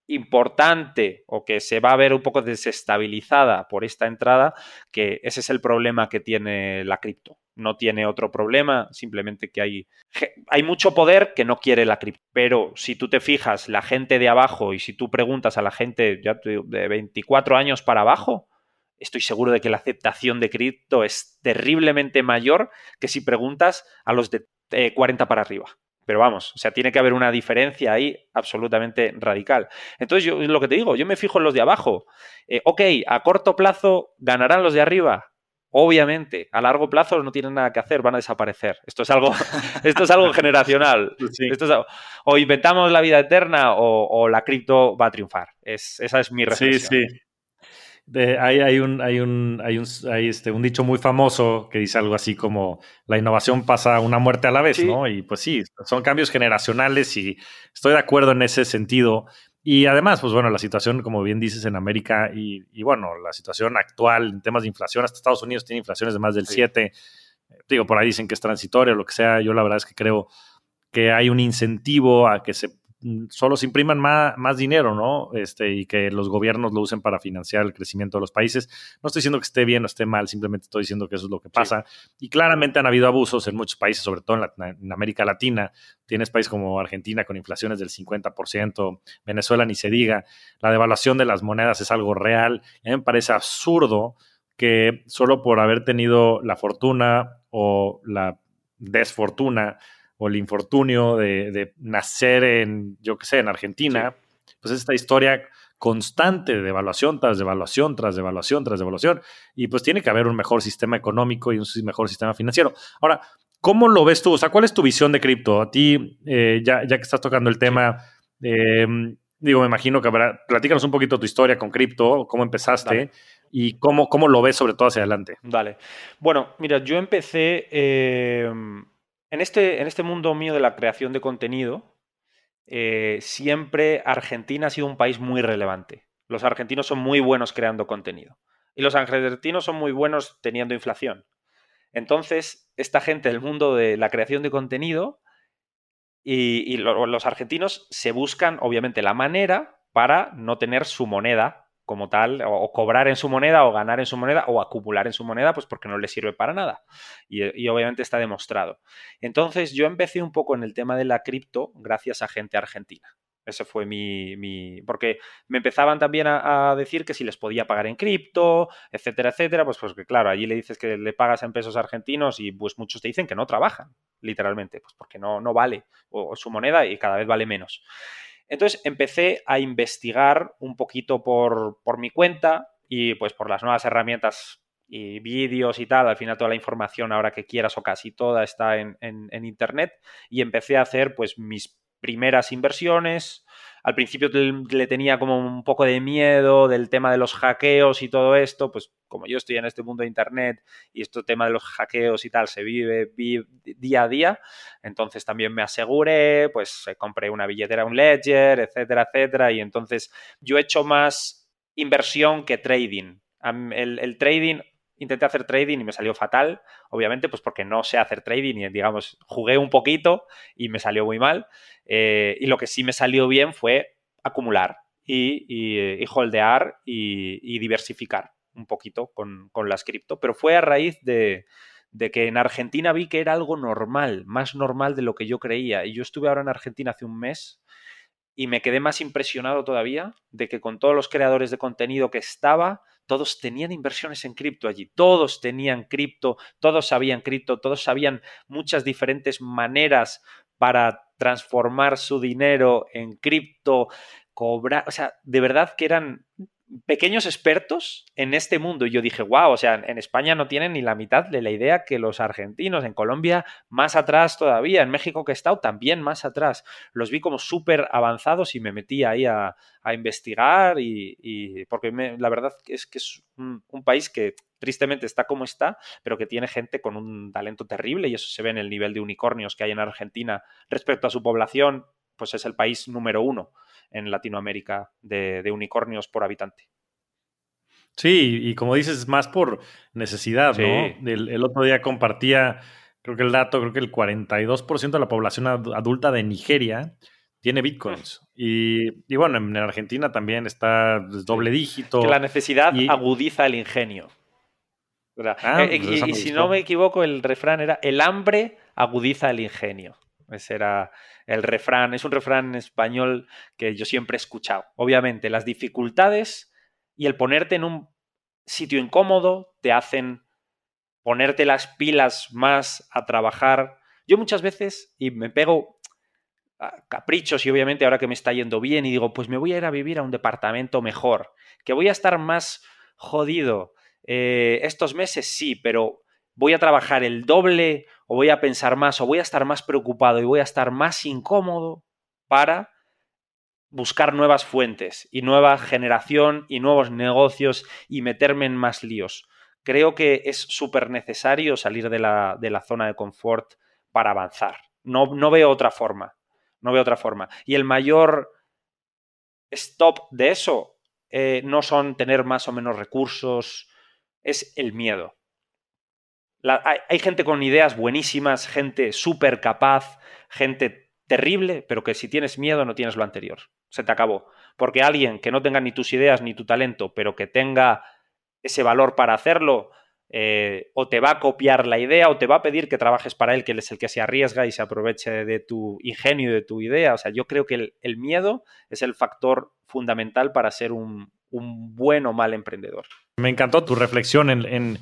S1: importante o que se va a ver un poco desestabilizada por esta entrada, que ese es el problema que tiene la cripto. No tiene otro problema, simplemente que hay, hay mucho poder que no quiere la cripto. Pero si tú te fijas, la gente de abajo y si tú preguntas a la gente ya de 24 años para abajo, estoy seguro de que la aceptación de cripto es terriblemente mayor que si preguntas a los de 40 eh, para arriba. Pero vamos, o sea, tiene que haber una diferencia ahí absolutamente radical. Entonces, yo lo que te digo, yo me fijo en los de abajo. Eh, ok, a corto plazo ganarán los de arriba. Obviamente, a largo plazo no tienen nada que hacer, van a desaparecer. Esto es algo, esto es algo generacional. o inventamos la vida eterna o, la cripto va a triunfar. Es, esa es mi reflexión.
S2: Sí, sí hay, un, hay, un, hay, un, este, un dicho muy famoso que dice algo así como la innovación pasa una muerte a la vez, ¿no? Y pues sí, son cambios generacionales y estoy de acuerdo en ese sentido. Y además, pues bueno, la situación, como bien dices, en América y, bueno, la situación actual en temas de inflación, hasta Estados Unidos tiene inflaciones de más del 7. Digo, por ahí dicen que es transitorio, lo que sea. Yo la verdad es que creo que hay un incentivo a que se solo se impriman más, dinero, ¿no? Este, y que los gobiernos lo usen para financiar el crecimiento de los países. No estoy diciendo que esté bien o esté mal, simplemente estoy diciendo que eso es lo que pasa. Y claramente han habido abusos en muchos países, sobre todo en, América Latina. Tienes países como Argentina con inflaciones del 50%, Venezuela ni se diga. La devaluación de las monedas es algo real. A mí me parece absurdo que solo por haber tenido la fortuna o la desfortuna o el infortunio de, nacer en, yo qué sé, en Argentina, pues esta historia constante de devaluación tras devaluación, tras devaluación, tras devaluación, y pues tiene que haber un mejor sistema económico y un mejor sistema financiero. Ahora, ¿cómo lo ves tú? O sea, ¿cuál es tu visión de cripto? A ti, eh, ya, ya, que estás tocando el tema, em, digo, me imagino que habrá, platícanos un poquito tu historia con cripto, cómo empezaste. Y cómo, cómo lo ves sobre todo hacia adelante.
S1: Dale. Bueno, mira, yo empecé em, en este, en este mundo mío de la creación de contenido, eh, siempre Argentina ha sido un país muy relevante. Los argentinos son muy buenos creando contenido. Y los argentinos son muy buenos teniendo inflación. Entonces, esta gente del mundo de la creación de contenido y, los argentinos se buscan, obviamente, la manera para no tener su moneda como tal, o, cobrar en su moneda, o ganar en su moneda, o acumular en su moneda, pues porque no le sirve para nada. Y, obviamente está demostrado. Entonces yo empecé un poco en el tema de la cripto gracias a gente argentina. Ese fue mi, Porque me empezaban también a, decir que si les podía pagar en cripto, etcétera, etcétera. Pues, pues que claro, allí le dices que le pagas en pesos argentinos y pues muchos te dicen que no trabajan, literalmente, pues porque no, no vale o su moneda y cada vez vale menos. Entonces empecé a investigar un poquito por, mi cuenta y pues por las nuevas herramientas y vídeos y tal, al final toda la información ahora que quieras o casi toda está en, en internet. Y empecé a hacer pues mis primeras inversiones, al principio le tenía como un poco de miedo del tema de los hackeos y todo esto, pues como yo estoy en este mundo de Internet y este tema de los hackeos y tal se vive día a día, entonces también me aseguré, pues eh, compré una billetera, un ledger, etcétera, etcétera, y entonces yo he hecho más inversión que trading. el trading intenté hacer trading y me salió fatal, obviamente, pues porque no sé hacer trading y, digamos, jugué un poquito y me salió muy mal. Eh, y lo que sí me salió bien fue acumular y, y, holdear y, diversificar un poquito con, las cripto, pero fue a raíz de, de que en Argentina vi que era algo normal, más normal de lo que yo creía. Y yo estuve ahora en Argentina hace un mes y me quedé más impresionado todavía de que con todos los creadores de contenido que estaba, todos tenían inversiones en cripto allí, todos tenían cripto, todos sabían cripto, todos sabían muchas diferentes maneras para transformar su dinero en cripto, cobrar, o sea, de verdad que eran pequeños expertos en este mundo. Y yo dije, wow, o sea, en España no tienen ni la mitad de la idea que los argentinos, en Colombia más atrás todavía, en México que he estado también más atrás. Los vi como súper avanzados y me metí ahí a, investigar y, porque la verdad es que es un, país que tristemente está como está, pero que tiene gente con un talento terrible y eso se ve en el nivel de unicornios que hay en Argentina respecto a su población, pues es el país número uno en Latinoamérica de, unicornios por habitante.
S2: Sí, y como dices, más por necesidad, ¿no? El, otro día compartía, creo que el dato, creo que el 42% de la población adulta de Nigeria tiene bitcoins. Y, bueno, en Argentina también está doble dígito.
S1: Que la necesidad agudiza el ingenio. Ah, eh, pues y, si no me equivoco, el refrán era el hambre agudiza el ingenio. Ese era el refrán. Es un refrán español que yo siempre he escuchado. Obviamente, las dificultades y el ponerte en un sitio incómodo te hacen ponerte las pilas más a trabajar. Yo muchas veces, y me pego caprichos y obviamente ahora que me está yendo bien y digo, pues me voy a ir a vivir a un departamento mejor, que voy a estar más jodido eh, estos meses, sí, pero voy a trabajar el doble o voy a pensar más o voy a estar más preocupado y voy a estar más incómodo para buscar nuevas fuentes y nueva generación y nuevos negocios y meterme en más líos. Creo que es súper necesario salir de la, de la, zona de confort para avanzar. No, no veo otra forma. No veo otra forma. Y el mayor stop de eso eh, no son tener más o menos recursos, es el miedo. Hay, gente con ideas buenísimas, gente súper capaz, gente terrible, pero que si tienes miedo no tienes lo anterior. Se te acabó. Porque alguien que no tenga ni tus ideas ni tu talento, pero que tenga ese valor para hacerlo, eh, o te va a copiar la idea o te va a pedir que trabajes para él, que él es el que se arriesga y se aproveche de tu ingenio y de tu idea. O sea, yo creo que el, miedo es el factor fundamental para ser un, buen o mal emprendedor.
S2: Me encantó tu reflexión en,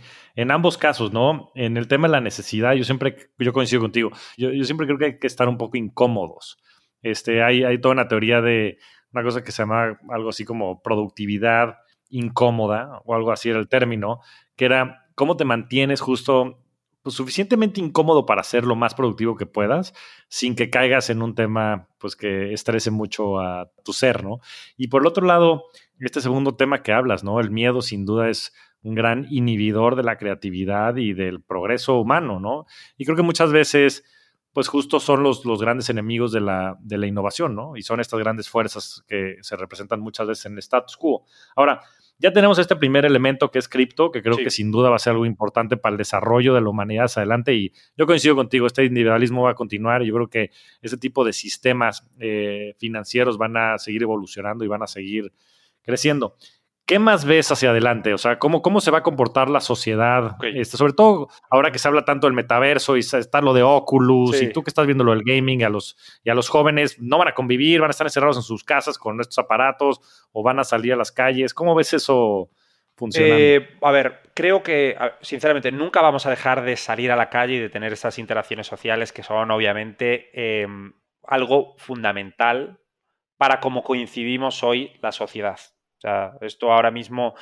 S2: ambos casos, ¿no? En el tema de la necesidad, yo siempre, yo coincido contigo, yo, siempre creo que hay que estar un poco incómodos. Este, hay, hay toda una teoría de una cosa que se llama algo así como productividad incómoda, o algo así era el término, que era cómo te mantienes justo pues, suficientemente incómodo para ser lo más productivo que puedas, sin que caigas en un tema pues, que estrese mucho a tu ser, ¿no? Y por el otro lado, este segundo tema que hablas, ¿no? El miedo sin duda es un gran inhibidor de la creatividad y del progreso humano, ¿no? Y creo que muchas veces pues justo son los, los grandes enemigos de la, de la innovación, ¿no? Y son estas grandes fuerzas que se representan muchas veces en el status quo. Ahora, ya tenemos este primer elemento que es cripto, que creo que sin duda va a ser algo importante para el desarrollo de la humanidad hacia adelante. Y yo coincido contigo, este individualismo va a continuar. Y yo creo que ese tipo de sistemas eh, financieros van a seguir evolucionando y van a seguir creciendo. ¿Qué más ves hacia adelante? O sea, ¿cómo, cómo se va a comportar la sociedad? Este, sobre todo ahora que se habla tanto del metaverso y está lo de Oculus y tú que estás viendo lo del gaming a los, y a los jóvenes no van a convivir, van a estar encerrados en sus casas con estos aparatos o van a salir a las calles. ¿Cómo ves eso funcionando?
S1: Eh, a ver, creo que, sinceramente, nunca vamos a dejar de salir a la calle y de tener esas interacciones sociales que son obviamente em, algo fundamental para cómo coincidimos hoy la sociedad esto ahora mismo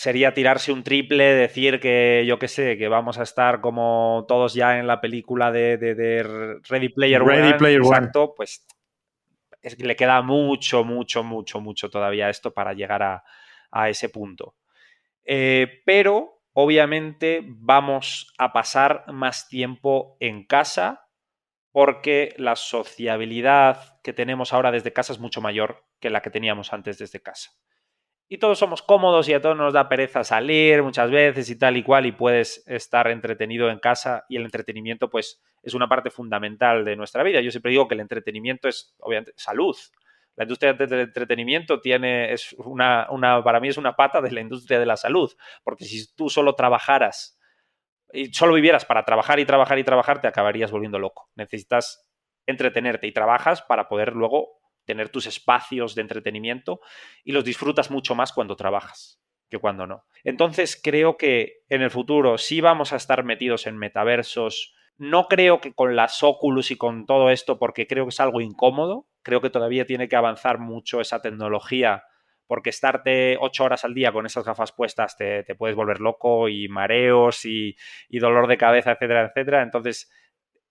S1: sería tirarse un triple, decir que yo qué sé, que vamos a estar como todos ya en la película de, Ready Player
S2: Ready Player
S1: exacto, pues le queda mucho, mucho, mucho, mucho todavía esto para llegar a, ese punto. Eh, pero obviamente vamos a pasar más tiempo en casa porque la sociabilidad que tenemos ahora desde casa es mucho mayor que la que teníamos antes desde casa. Y todos somos cómodos y a todos nos da pereza salir muchas veces y tal y cual y puedes estar entretenido en casa y el entretenimiento pues es una parte fundamental de nuestra vida. Yo siempre digo que el entretenimiento es obviamente salud. La industria del entretenimiento tiene, es una, una, para mí es una pata de la industria de la salud, porque si tú solo trabajaras solo vivieras para trabajar y trabajar y trabajar, te acabarías volviendo loco. Necesitas entretenerte y trabajas para poder luego tener tus espacios de entretenimiento y los disfrutas mucho más cuando trabajas que cuando no. Entonces creo que en el futuro sí vamos a estar metidos en metaversos. No creo que con las Oculus y con todo esto, porque creo que es algo incómodo. Creo que todavía tiene que avanzar mucho esa tecnología, porque estarte ocho horas al día con esas gafas puestas te, puedes volver loco y mareos y, dolor de cabeza, etcétera, etcétera. Entonces,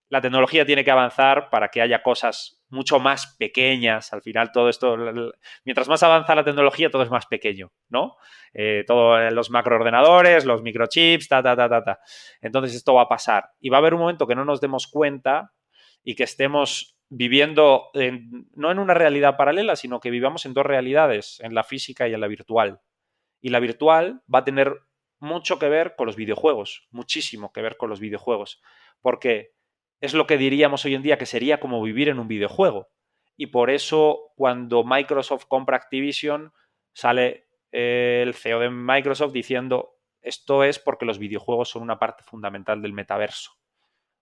S1: la tecnología tiene que avanzar para que haya cosas mucho más pequeñas. Al final, todo esto, mientras más avanza la tecnología, todo es más pequeño, ¿no? Eh, todos los macroordenadores, los microchips, ta, ta, ta, ta, ta. Entonces, esto va a pasar. Y va a haber un momento que no nos demos cuenta y que estemos viviendo no en una realidad paralela, sino que vivamos en dos realidades, en la física y en la virtual. Y la virtual va a tener mucho que ver con los videojuegos, muchísimo que ver con los videojuegos. Porque es lo que diríamos hoy en día que sería como vivir en un videojuego. y por eso cuando Microsoft compra Activision sale el CEO de Microsoft diciendo esto es porque los videojuegos son una parte fundamental del metaverso.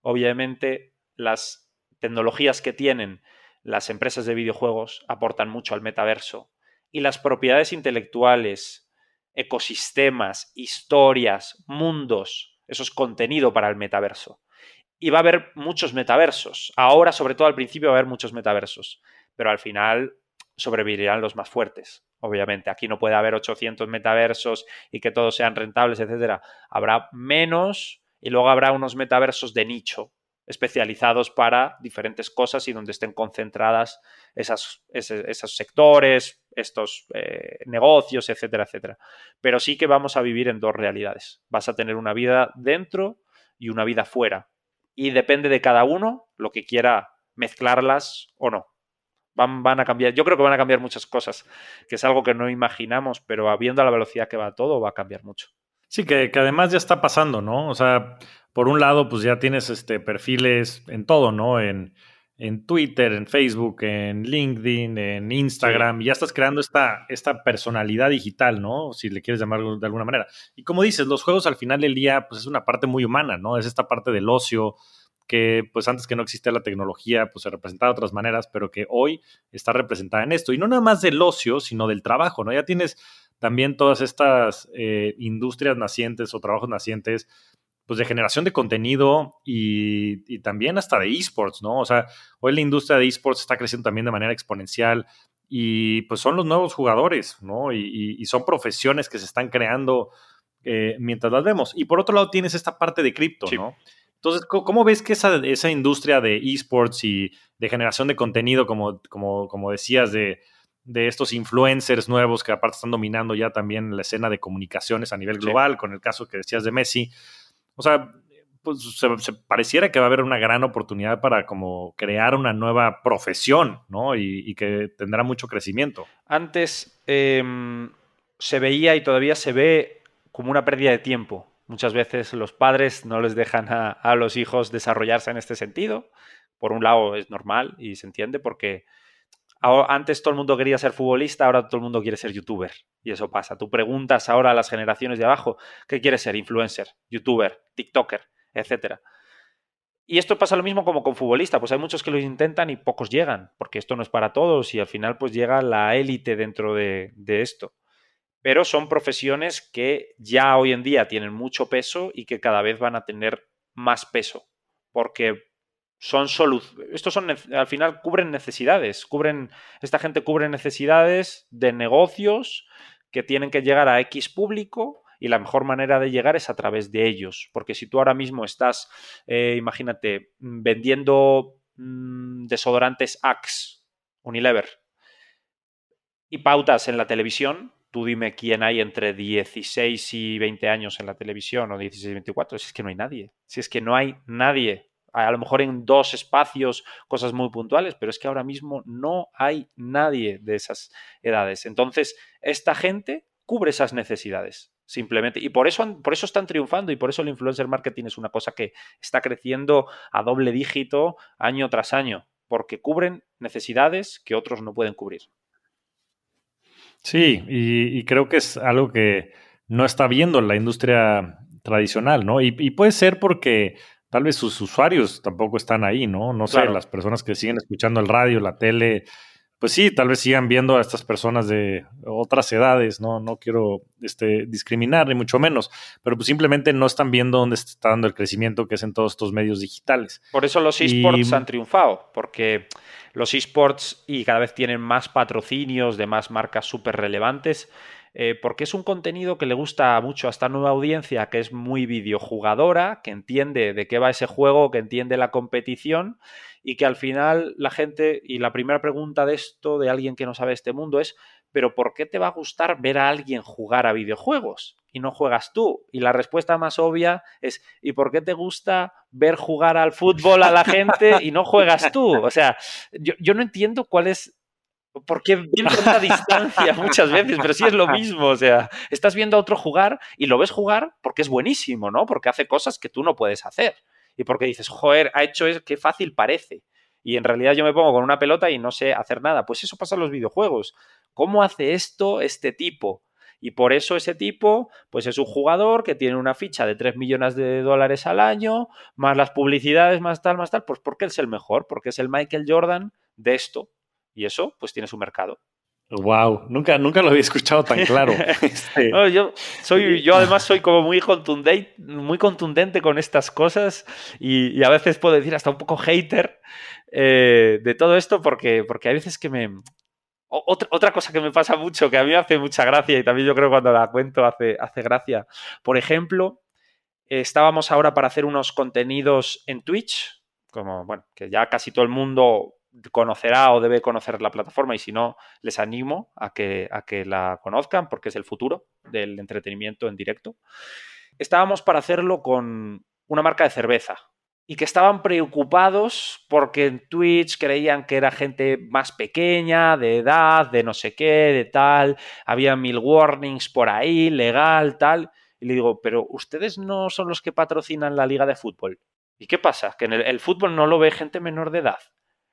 S1: Obviamente las tecnologías que tienen las empresas de videojuegos aportan mucho al metaverso y las propiedades intelectuales, ecosistemas, historias, mundos, eso es contenido para el metaverso. Y va a haber muchos metaversos. Ahora, sobre todo al principio, va a haber muchos metaversos. Pero al final sobrevivirán los más fuertes. Obviamente, aquí no puede haber 800 metaversos y que todos sean rentables, etcétera. Habrá menos y luego habrá unos metaversos de nicho especializados para diferentes cosas y donde estén concentradas esas, esos sectores, estos eh, negocios, etcétera, etcétera. Pero sí que vamos a vivir en dos realidades. Vas a tener una vida dentro y una vida fuera. Y depende de cada uno lo que quiera mezclarlas o no. Van, van, a cambiar, yo creo que van a cambiar muchas cosas, que es algo que no imaginamos, pero viendo la velocidad que va todo, va a cambiar mucho.
S2: Sí, que, que además ya está pasando, ¿no? O sea, por un lado, pues ya tienes este, perfiles en todo, ¿no? En, en Twitter, en Facebook, en LinkedIn, en Instagram, y ya estás creando esta, esta personalidad digital, ¿no? Si le quieres llamar de alguna manera. Y como dices, los juegos al final del día, pues es una parte muy humana, ¿no? Es esta parte del ocio, que pues antes que no existía la tecnología, pues se representaba de otras maneras, pero que hoy está representada en esto. Y no nada más del ocio, sino del trabajo, ¿no? Ya tienes también todas estas eh, industrias nacientes o trabajos nacientes pues de generación de contenido y, también hasta de esports, ¿no? O sea, hoy la industria de esports está creciendo también de manera exponencial y pues son los nuevos jugadores, ¿no? Y, son profesiones que se están creando eh, mientras las vemos. Y por otro lado tienes esta parte de cripto, ¿no? Entonces, ¿cómo ves que esa, esa industria de esports y de generación de contenido, como, como, como decías, de, de estos influencers nuevos que aparte están dominando ya también la escena de comunicaciones a nivel global, con el caso que decías de Messi, o sea, pues se, pareciera que va a haber una gran oportunidad para como crear una nueva profesión, ¿no? Y, que tendrá mucho crecimiento.
S1: Antes em, se veía y todavía se ve como una pérdida de tiempo. Muchas veces los padres no les dejan a, a los hijos desarrollarse en este sentido. Por un lado es normal y se entiende porque antes todo el mundo quería ser futbolista, ahora todo el mundo quiere ser youtuber. Y eso pasa. Tú preguntas ahora a las generaciones de abajo, ¿qué quieres ser? Influencer, youtuber, TikToker, etcétera. Y esto pasa lo mismo como con futbolista, pues hay muchos que lo intentan y pocos llegan, porque esto no es para todos y al final pues llega la élite dentro de, de esto. Pero son profesiones que ya hoy en día tienen mucho peso y que cada vez van a tener más peso, porque son estos son al final cubren necesidades, cubren esta gente cubre necesidades de negocios que tienen que llegar a X público y la mejor manera de llegar es a través de ellos, porque si tú ahora mismo estás, eh, imagínate, vendiendo mm, desodorantes Axe, Unilever, y pautas en la televisión, tú dime quién hay entre 16 y 20 años en la televisión o 16 y 24, si es que no hay nadie, si es que no hay nadie a lo mejor en dos espacios, cosas muy puntuales, pero es que ahora mismo no hay nadie de esas edades. Entonces, esta gente cubre esas necesidades, simplemente. Y por eso, por eso están triunfando y por eso el influencer marketing es una cosa que está creciendo a doble dígito año tras año, porque cubren necesidades que otros no pueden cubrir.
S2: Sí, y, creo que es algo que no está viendo la industria tradicional, ¿no? y puede ser porque tal vez sus usuarios tampoco están ahí, ¿no? No sé, las personas que siguen escuchando el radio, la tele, pues sí, tal vez sigan viendo a estas personas de otras edades, ¿no? No quiero este, discriminar, ni mucho menos, pero pues simplemente no están viendo dónde está dando el crecimiento que es en todos estos medios digitales.
S1: Por eso los esports han triunfado, porque los esports y cada vez tienen más patrocinios de más marcas súper relevantes eh, porque es un contenido que le gusta mucho a esta nueva audiencia que es muy videojugadora, que entiende de qué va ese juego, que entiende la competición y que al final la gente, y la primera pregunta de esto, de alguien que no sabe este mundo, es, pero ¿por qué te va a gustar ver a alguien jugar a videojuegos y no juegas tú? Y la respuesta más obvia es, ¿y por qué te gusta ver jugar al fútbol a la gente y no juegas tú? O sea, yo, yo no entiendo cuál es porque viene tanta distancia muchas veces, pero sí es lo mismo. O sea, estás viendo a otro jugar y lo ves jugar porque es buenísimo, ¿no? Porque hace cosas que tú no puedes hacer. Y porque dices, joder, ha hecho eso, qué fácil parece. y en realidad yo me pongo con una pelota y no sé hacer nada. Pues eso pasa en los videojuegos. ¿Cómo hace esto este tipo? Y por eso ese tipo, pues es un jugador que tiene una ficha de 3 millones de dólares al año, más las publicidades, más tal, más tal, pues porque es el mejor, porque es el Michael Jordan de esto. Y eso, pues tiene su mercado.
S2: Wow, nunca, nunca lo había escuchado tan claro.
S1: Este, yo, soy, yo además soy como muy contundente, muy contundente con estas cosas y, a veces puedo decir hasta un poco hater eh, de todo esto porque, porque hay veces que me... Otra, otra, cosa que me pasa mucho, que a mí me hace mucha gracia y también yo creo cuando la cuento hace, hace gracia. Por ejemplo, estábamos ahora para hacer unos contenidos en Twitch, como, bueno, que ya casi todo el mundo conocerá o debe conocer la plataforma y si no, les animo a que, a que la conozcan porque es el futuro del entretenimiento en directo. Estábamos para hacerlo con una marca de cerveza y que estaban preocupados porque en Twitch creían que era gente más pequeña, de edad, de no sé qué, de tal, había mil warnings por ahí, legal, tal. Y le digo, pero ustedes no son los que patrocinan la liga de fútbol. ¿Y qué pasa? Que en el, el fútbol no lo ve gente menor de edad.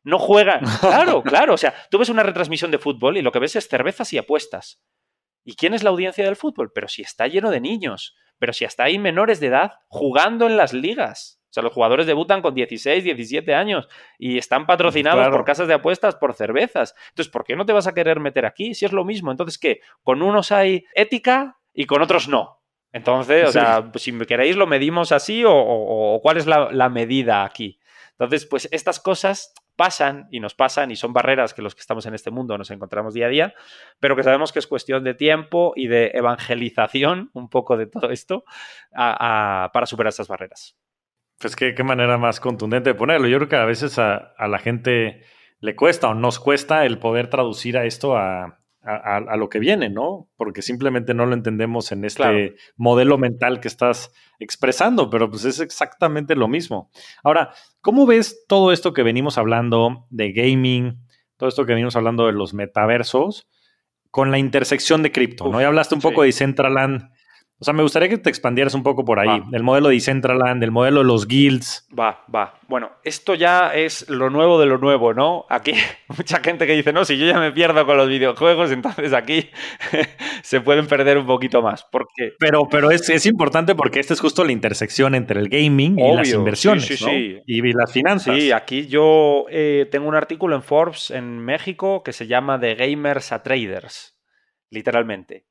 S1: No juegan. Claro, claro. O sea, tú ves una retransmisión de fútbol y lo que ves es cervezas y apuestas. ¿Y quién es la audiencia del fútbol? Pero si está lleno de niños, pero si hasta hay menores de edad jugando en las ligas. O sea, los jugadores debutan con 16, 17 años y están patrocinados por casas de apuestas, por cervezas. Entonces, ¿por qué no te vas a querer meter aquí si es lo mismo? Entonces, ¿qué? Con unos hay ética y con otros no. Entonces, o sea, si queréis lo medimos así o, cuál es la medida aquí. Entonces, pues estas cosas pasan y nos pasan y son barreras que los que estamos en este mundo nos encontramos día a día, pero que sabemos que es cuestión de tiempo y de evangelización un poco de todo esto para superar estas barreras.
S2: Pues qué, qué, manera más contundente de ponerlo. Yo creo que a veces a, a la gente le cuesta o nos cuesta el poder traducir a esto a, a, lo que viene, ¿no? Porque simplemente no lo entendemos en este modelo mental que estás expresando, pero pues es exactamente lo mismo. Ahora, ¿cómo ves todo esto que venimos hablando de gaming, todo esto que venimos hablando de los metaversos, con la intersección de cripto, ¿no? Ya hablaste un poco de Decentraland o sea, me gustaría que te expandieras un poco por ahí. El modelo de Decentraland, el modelo de los guilds.
S1: Va, va. Bueno, esto ya es lo nuevo de lo nuevo, ¿no? Aquí mucha gente que dice, no, si yo ya me pierdo con los videojuegos, entonces aquí se pueden perder un poquito más. Porque...
S2: Pero, pero es, importante porque esta es justo la intersección entre el gaming y las inversiones sí, sí, sí. y las finanzas.
S1: Sí, aquí yo eh, tengo un artículo en Forbes en México que se llama De Gamers a Traders, literalmente.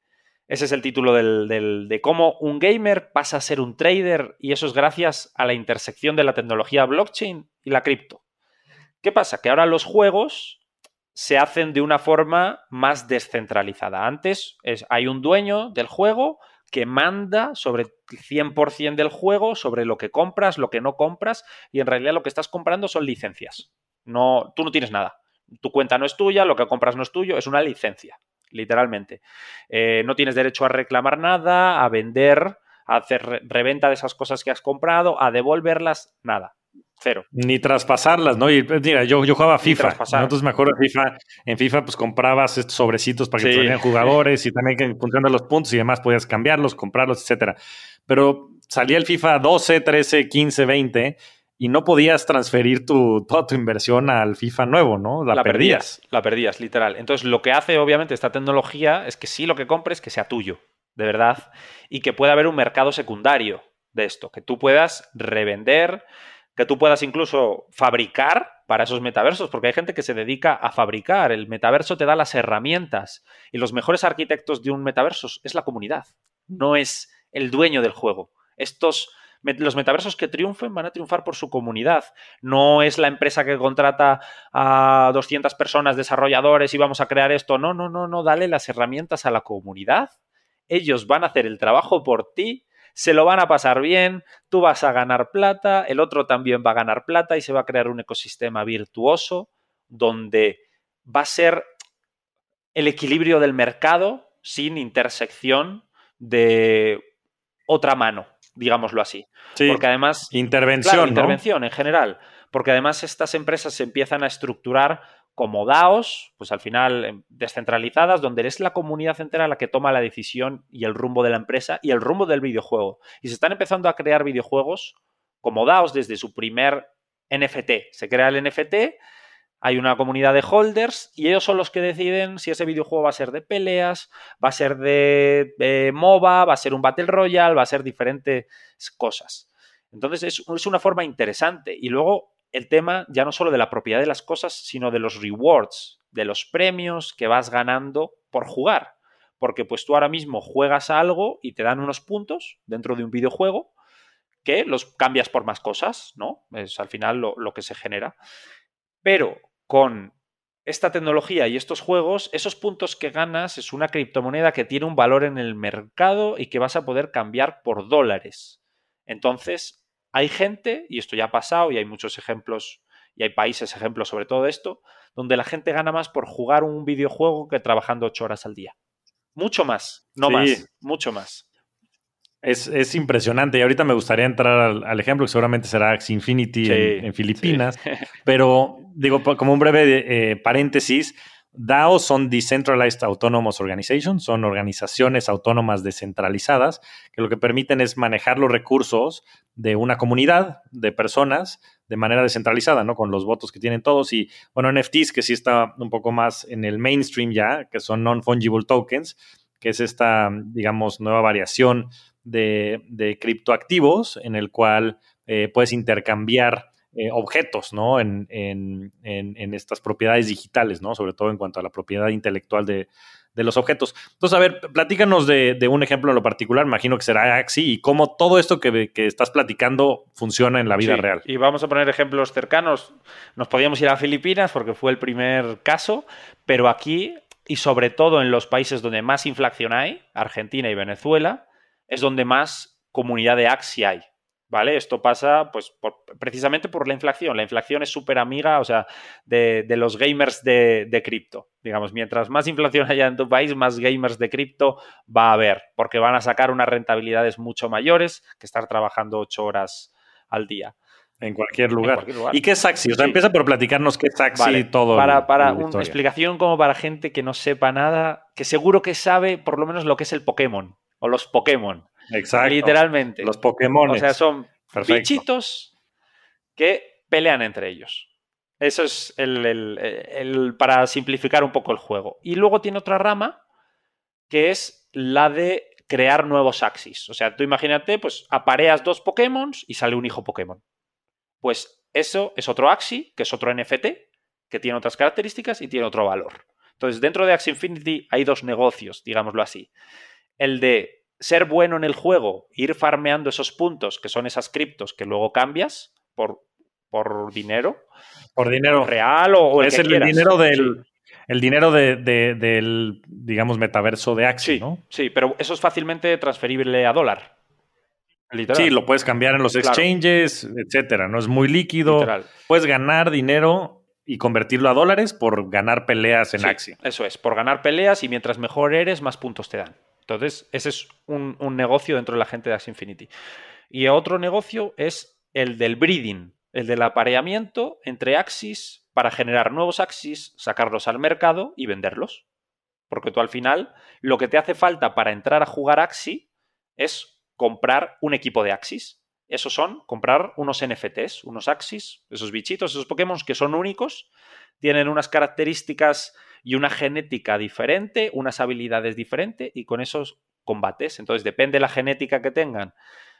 S1: Ese es el título de cómo un gamer pasa a ser un trader y eso es gracias a la intersección de la tecnología blockchain y la cripto. ¿Qué pasa? Que ahora los juegos se hacen de una forma más descentralizada. Antes es, hay un dueño del juego que manda sobre el 100% del juego, sobre lo que compras, lo que no compras, y en realidad lo que estás comprando son licencias. No, tú no tienes nada. Tu cuenta no es tuya, lo que compras no es tuyo, es una licencia literalmente. Eh, no tienes derecho a reclamar nada, a vender, a hacer reventa de esas cosas que has comprado, a devolverlas, nada. Cero.
S2: Ni traspasarlas, ¿no? Y pues, mira, yo, yo jugaba FIFA. Entonces me acuerdo de FIFA. En FIFA, pues comprabas estos sobrecitos para que sí. te jugadores y también que funcionan los puntos y demás podías cambiarlos, comprarlos, etcétera. Pero salía el FIFA 12, 13, 15, 20 y no podías transferir tu, toda tu inversión al FIFA nuevo, ¿no?
S1: La, perdías. La perdías, literal. Entonces, lo que hace, obviamente, esta tecnología es que sí lo que compres, que sea tuyo, de verdad, y que pueda haber un mercado secundario de esto, que tú puedas revender, que tú puedas incluso fabricar para esos metaversos, porque hay gente que se dedica a fabricar. El metaverso te da las herramientas y los mejores arquitectos de un metaverso es la comunidad, no es el dueño del juego. Estos los metaversos que triunfen van a triunfar por su comunidad. No es la empresa que contrata a 200 personas, desarrolladores y vamos a crear esto. No, no, no, no, dale las herramientas a la comunidad. Ellos van a hacer el trabajo por ti, se lo van a pasar bien, tú vas a ganar plata, el otro también va a ganar plata y se va a crear un ecosistema virtuoso donde va a ser el equilibrio del mercado sin intersección de otra mano digámoslo así.
S2: porque además... Intervención.
S1: Intervención en general. Porque además estas empresas se empiezan a estructurar como DAOs, pues al final em, descentralizadas, donde es la comunidad entera la que toma la decisión y el rumbo de la empresa y el rumbo del videojuego. Y se están empezando a crear videojuegos como DAOs desde su primer NFT. Se crea el NFT, hay una comunidad de holders y ellos son los que deciden si ese videojuego va a ser de peleas, va a ser de, MOBA, va a ser un Battle Royale, va a ser diferentes cosas. Entonces es, es una forma interesante. Y luego el tema ya no solo de la propiedad de las cosas, sino de los rewards, de los premios que vas ganando por jugar. Porque pues tú ahora mismo juegas a algo y te dan unos puntos dentro de un videojuego que los cambias por más cosas, ¿no? Es al final lo, que se genera. Pero con esta tecnología y estos juegos, esos puntos que ganas es una criptomoneda que tiene un valor en el mercado y que vas a poder cambiar por dólares. Entonces, hay gente, y esto ya ha pasado, y hay muchos ejemplos, y hay países ejemplos sobre todo esto, donde la gente gana más por jugar un videojuego que trabajando ocho horas al día. Mucho más, no más, mucho más.
S2: Es, impresionante. Y ahorita me gustaría entrar al, ejemplo, que seguramente será Axie Infinity en, Filipinas. Pero, digo, como un breve eh, paréntesis, DAO son Decentralized Autonomous Organizations, son organizaciones autónomas descentralizadas que lo que permiten es manejar los recursos de una comunidad de personas de manera descentralizada, ¿no? Con los votos que tienen todos y, bueno, NFTs, que sí está un poco más en el mainstream ya, que son non-fungible tokens, que es esta, digamos, nueva variación de, criptoactivos en el cual eh, puedes intercambiar eh, objetos, ¿no? En, estas propiedades digitales, ¿no? Sobre todo en cuanto a la propiedad intelectual de, los objetos. Entonces, a ver, platícanos de, un ejemplo en lo particular, imagino que será Axi, y cómo todo esto que, estás platicando funciona en la vida real.
S1: Y vamos a poner ejemplos cercanos. Nos podíamos ir a Filipinas porque fue el primer caso, pero aquí, y sobre todo en los países donde más inflación hay, Argentina y Venezuela, es donde más comunidad de Axi hay. ¿Vale? Esto pasa pues precisamente por la inflación. La inflación es súper amiga, o sea, de, los gamers de, cripto. Digamos, mientras más inflación haya en tu país, más gamers de cripto va a haber, porque van a sacar unas rentabilidades mucho mayores que estar trabajando ocho horas al día.
S2: En cualquier lugar. ¿Y qué es Axi? O sea, empieza por platicarnos qué es Axi y todo.
S1: Para, para una explicación como para gente que no sepa nada, que seguro que sabe por lo menos lo que es el Pokémon o los Pokémon.
S2: Exacto.
S1: Literalmente.
S2: Los Pokémon.
S1: O sea, son bichitos que pelean entre ellos. Eso es el, para simplificar un poco el juego. Y luego tiene otra rama que es la de crear nuevos axis. O sea, tú imagínate, pues apareas dos Pokémon y sale un hijo Pokémon. Pues eso es otro axi, que es otro NFT, que tiene otras características y tiene otro valor. Entonces, dentro de Axie Infinity hay dos negocios, digámoslo así el de ser bueno en el juego, ir farmeando esos puntos, que son esas criptos que luego cambias por, por dinero.
S2: Por dinero.
S1: Real o,
S2: el Es el, dinero del. El dinero del, digamos, metaverso de Axie, ¿no?
S1: Sí, pero eso es fácilmente transferible a dólar.
S2: Sí, lo puedes cambiar en los exchanges, etcétera. No es muy líquido. Puedes ganar dinero y convertirlo a dólares por ganar peleas en Axie.
S1: Eso es, por ganar peleas y mientras mejor eres, más puntos te dan. Entonces, ese es un, negocio dentro de la gente de Axie Infinity. Y otro negocio es el del breeding, el del apareamiento entre Axis para generar nuevos Axis, sacarlos al mercado y venderlos. Porque tú al final lo que te hace falta para entrar a jugar Axi es comprar un equipo de Axis. Esos son comprar unos NFTs, unos Axis, esos bichitos, esos Pokémon que son únicos, tienen unas características y una genética diferente, unas habilidades diferentes y con esos combates. Entonces, depende de la genética que tengan.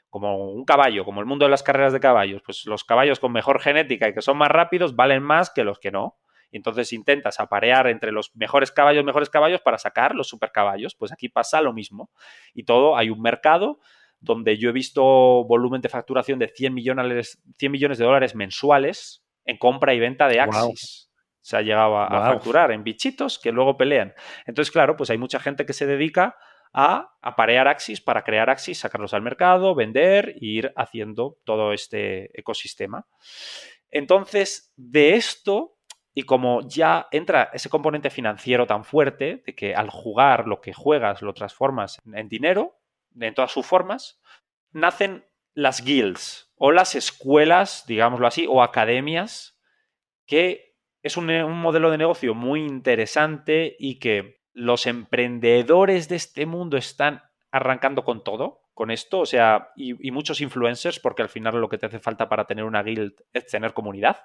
S1: Como un caballo, como el mundo de las carreras de caballos, pues los caballos con mejor genética y que son más rápidos valen más que los que no. Entonces intentas aparear entre los mejores caballos, mejores caballos para sacar los supercaballos. Pues aquí pasa lo mismo. Y todo, hay un mercado donde yo he visto volumen de facturación de 100 millones, 100 millones de dólares mensuales en compra y venta de Axis se ha llegado a, facturar en bichitos que luego pelean. Entonces, claro, pues hay mucha gente que se dedica a aparear Axis para crear Axis, sacarlos al mercado, vender e ir haciendo todo este ecosistema. Entonces, de esto, y como ya entra ese componente financiero tan fuerte, de que al jugar lo que juegas lo transformas en dinero, en todas sus formas, nacen las guilds o las escuelas, digámoslo así, o academias que es un, modelo de negocio muy interesante y que los emprendedores de este mundo están arrancando con todo. con esto, o sea, y, muchos influencers, porque al final lo que te hace falta para tener una guild es tener comunidad,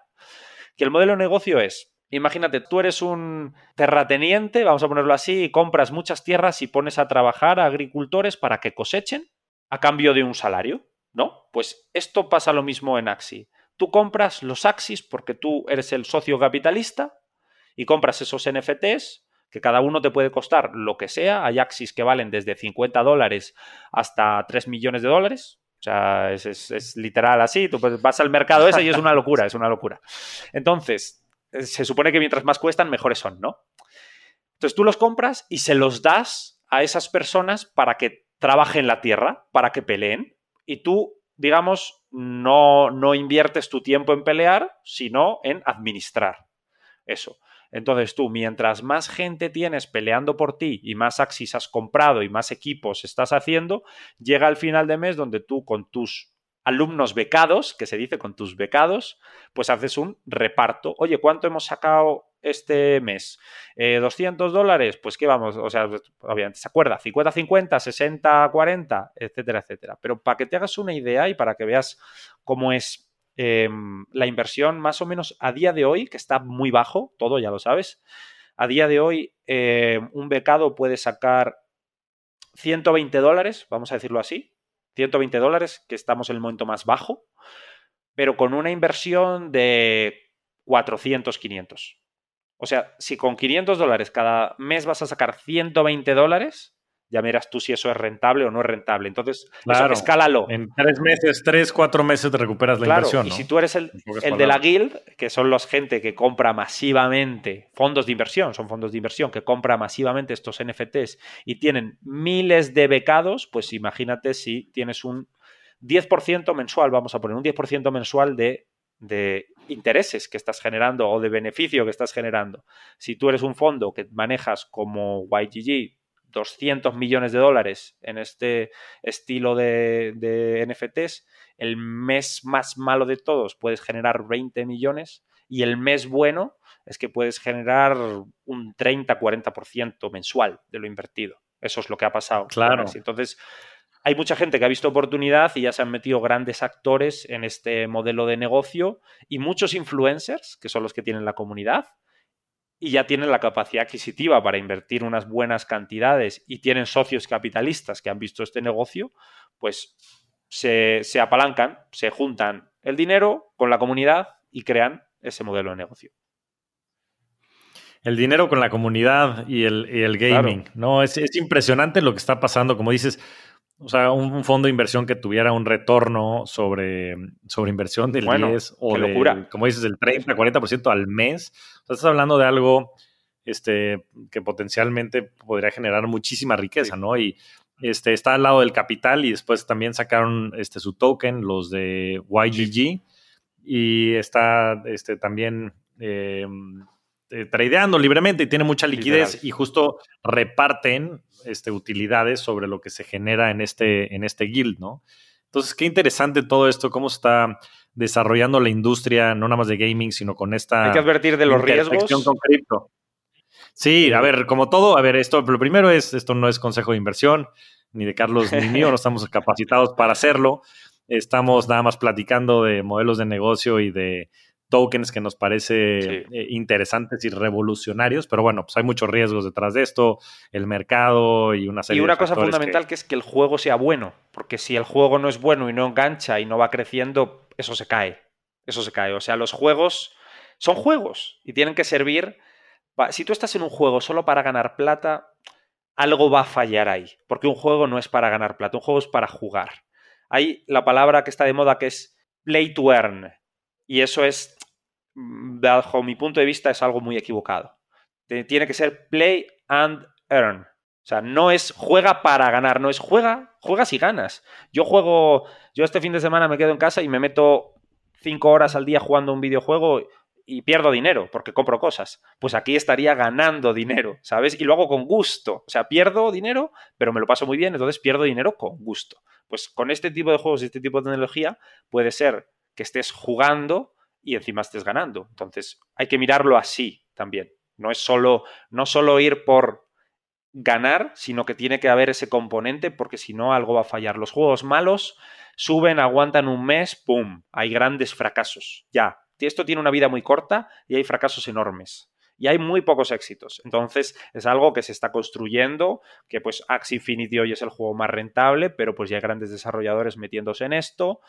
S1: que el modelo de negocio es, imagínate, tú eres un terrateniente, vamos a ponerlo así, y compras muchas tierras y pones a trabajar a agricultores para que cosechen a cambio de un salario, ¿no? Pues esto pasa lo mismo en Axi. Tú compras los Axis porque tú eres el socio capitalista y compras esos NFTs que cada uno te puede costar lo que sea. Hay Axis que valen desde 50 dólares hasta 3 millones de dólares. O sea, es, literal así. Tú vas al mercado ese y es una locura, es una locura. Entonces, eh, se supone que mientras más cuestan, mejores son, ¿no? Entonces tú los compras y se los das a esas personas para que trabajen la tierra, para que peleen. Y tú, digamos, no, no inviertes tu tiempo en pelear, sino en administrar eso. Entonces tú, mientras más gente tienes peleando por ti y más Axis has comprado y más equipos estás haciendo, llega el final de mes donde tú con tus alumnos becados, que se dice con tus becados, pues haces un reparto. Oye, ¿cuánto hemos sacado este mes? Eh, ¿200 dólares? Pues qué vamos, o sea, obviamente se acuerda, 50-50, 60-40, etcétera, etcétera. Pero para que te hagas una idea y para que veas cómo es Em, la inversión más o menos a día de hoy, que está muy bajo, todo ya lo sabes, a día de hoy em, un becado puede sacar 120 dólares, vamos a decirlo así, 120 dólares, que estamos en el momento más bajo, pero con una inversión de 400, 500. O sea, si con 500 dólares cada mes vas a sacar 120 dólares, ya miras tú si eso es rentable o no es rentable. Entonces,
S2: claro, escálalo. En tres meses, tres, cuatro meses te recuperas la inversión.
S1: Y si tú eres el, el de la guild, que son los gente que compra masivamente fondos de inversión, son fondos de inversión que compra masivamente estos NFTs y tienen miles de becados, pues imagínate si tienes un 10% mensual, vamos a poner un 10% mensual de, de intereses que estás generando o de beneficio que estás generando. Si tú eres un fondo que manejas como YGG 200 millones de dólares en este estilo de, NFTs, el mes más malo de todos puedes generar 20 millones y el mes bueno es que puedes generar un 30-40% mensual de lo invertido. Eso es lo que ha pasado.
S2: Claro.
S1: Entonces, hay mucha gente que ha visto oportunidad y ya se han metido grandes actores en este modelo de negocio y muchos influencers, que son los que tienen la comunidad, y ya tienen la capacidad adquisitiva para invertir unas buenas cantidades y tienen socios capitalistas que han visto este negocio, pues se, apalancan, se juntan el dinero con la comunidad y crean ese modelo de negocio.
S2: El dinero con la comunidad y el, gaming, ¿no? Es, es, impresionante lo que está pasando. Como dices, o sea, un, fondo de inversión que tuviera un retorno sobre, sobre inversión del 10 o como dices, del 30, 40% al mes. O sea, estás hablando de algo este, que potencialmente podría generar muchísima riqueza, ¿no? Y este, está al lado del capital y después también sacaron este, su token, los de YGG. Y está este, también em, eh, tradeando libremente y tiene mucha liquidez y justo reparten este, utilidades sobre lo que se genera en este, en este guild, ¿no? Entonces, qué interesante todo esto, cómo está desarrollando la industria, no nada más de gaming, sino con esta...
S1: Hay que advertir de los riesgos.
S2: Con cripto. Sí, a ver, como todo, a ver, esto, lo primero es, esto no es consejo de inversión, ni de Carlos ni mío, no estamos capacitados para hacerlo. Estamos nada más platicando de modelos de negocio y de tokens que nos parece eh, interesantes y revolucionarios, pero bueno, pues hay muchos riesgos detrás de esto, el mercado y una serie
S1: de Y una cosa fundamental que... es que el juego sea bueno, porque si el juego no es bueno y no engancha y no va creciendo, eso se cae, eso se cae. O sea, los juegos son juegos y tienen que servir... Si tú estás en un juego solo para ganar plata, algo va a fallar ahí, porque un juego no es para ganar plata, un juego es para jugar. Hay la palabra que está de moda que es play to earn. Y eso es bajo mi punto de vista, es algo muy equivocado. Tiene que ser play and earn. O sea, no es juega para ganar, no es juega, juegas y ganas. Yo juego, yo este fin de semana me quedo en casa y me meto cinco horas al día jugando un videojuego y pierdo dinero porque compro cosas. Pues aquí estaría ganando dinero, ¿sabes? Y lo hago con gusto. O sea, pierdo dinero, pero me lo paso muy bien, entonces pierdo dinero con gusto. Pues con este tipo de juegos y este tipo de tecnología puede ser que estés jugando y encima estés ganando. Entonces, hay que mirarlo así también. No es solo, no solo ir por ganar, sino que tiene que haber ese componente porque si no algo va a fallar. Los juegos malos suben, aguantan un mes, ¡pum! Hay grandes fracasos. Ya. Esto tiene una vida muy corta y hay fracasos enormes. Y hay muy pocos éxitos. Entonces es algo que se está construyendo, que pues Axie Infinity hoy es el juego más rentable, pero pues ya hay grandes desarrolladores metiéndose en esto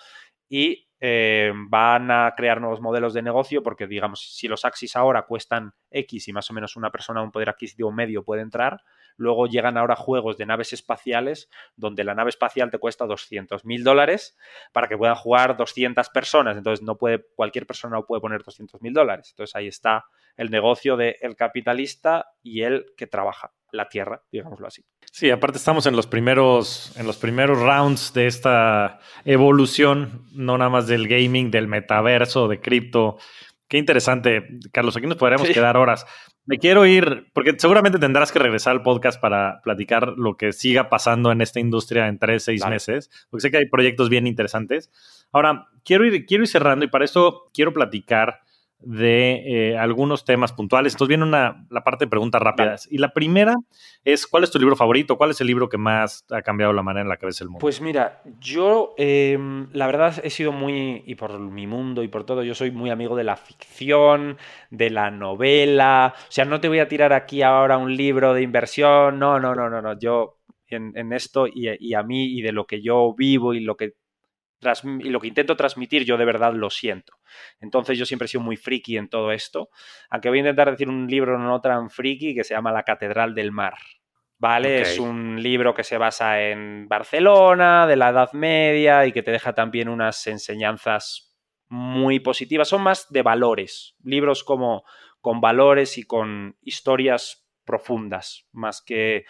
S1: y eh, van a crear nuevos modelos de negocio porque, digamos, si los Axis ahora cuestan X y más o menos una persona un poder adquisitivo medio puede entrar, luego llegan ahora juegos de naves espaciales donde la nave espacial te cuesta 200 mil dólares para que puedan jugar 200 personas. Entonces, no puede, cualquier persona no puede poner 200 mil dólares. Entonces, ahí está el negocio del capitalista y el que trabaja la tierra, digámoslo así.
S2: Sí, aparte estamos en los primeros, en los primeros rounds de esta evolución, no nada más del gaming, del metaverso, de cripto. Qué interesante, Carlos. Aquí nos podríamos quedar horas. Me quiero ir, porque seguramente tendrás que regresar al podcast para platicar lo que siga pasando en esta industria en tres, seis meses, porque sé que hay proyectos bien interesantes. Ahora, quiero ir, quiero ir cerrando y para eso quiero platicar de eh, algunos temas puntuales. Entonces viene una, la parte de preguntas rápidas. Y la primera es, ¿cuál es tu libro favorito? ¿Cuál es el libro que más ha cambiado la manera en la que ves el mundo?
S1: Pues mira, yo em, la verdad he sido muy, y por mi mundo y por todo, yo soy muy amigo de la ficción, de la novela. O sea, no te voy a tirar aquí ahora un libro de inversión. No, no, no, no, no. Yo en, esto y, y a mí y de lo que yo vivo y lo que y lo que intento transmitir yo de verdad lo siento. Entonces yo siempre he sido muy friki en todo esto, aunque voy a intentar decir un libro no tan friki que se llama La Catedral del Mar. ¿Vale? Es un libro que se basa en Barcelona, de la Edad Media y que te deja también unas enseñanzas muy positivas. Son más de valores, libros como con valores y con historias profundas, más que,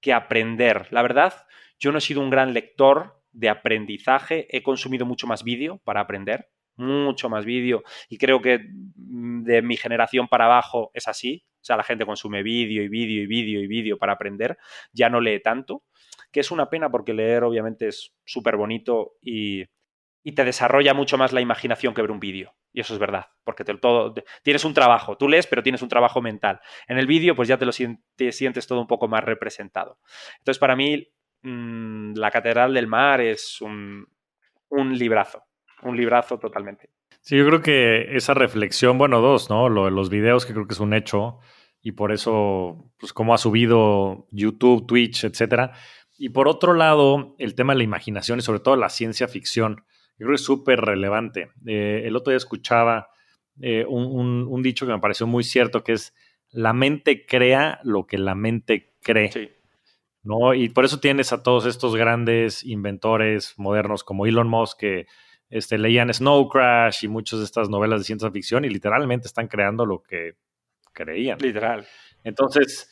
S1: que aprender. La verdad, yo no he sido un gran lector de aprendizaje. He consumido mucho más vídeo para aprender, mucho más vídeo. Y creo que mm, de mi generación para abajo es así. O sea, la gente consume vídeo y vídeo y vídeo y vídeo para aprender. Ya no lee tanto, que es una pena porque leer obviamente es súper bonito y, te desarrolla mucho más la imaginación que ver un vídeo. Y eso es verdad, porque todo, tienes un trabajo, tú lees, pero tienes un trabajo mental. En el vídeo, pues ya te lo te sientes todo un poco más representado. Entonces, para mí, Mm, la Catedral del Mar es un, librazo, un librazo totalmente.
S2: Sí, yo creo que esa reflexión, bueno, dos, ¿no? Lo de los videos, que creo que es un hecho, y por eso, pues, cómo ha subido YouTube, Twitch, etcétera. Y por otro lado, el tema de la imaginación y sobre todo la ciencia ficción, yo creo que es súper relevante. Eh, el otro día escuchaba eh, un, un, dicho que me pareció muy cierto, que es la mente crea lo que la mente cree. Sí. ¿No? Y por eso tienes a todos estos grandes inventores modernos como Elon Musk que este, leían Snow Crash y muchas de estas novelas de ciencia ficción y literalmente están creando lo que creían.
S1: Literal.
S2: Entonces,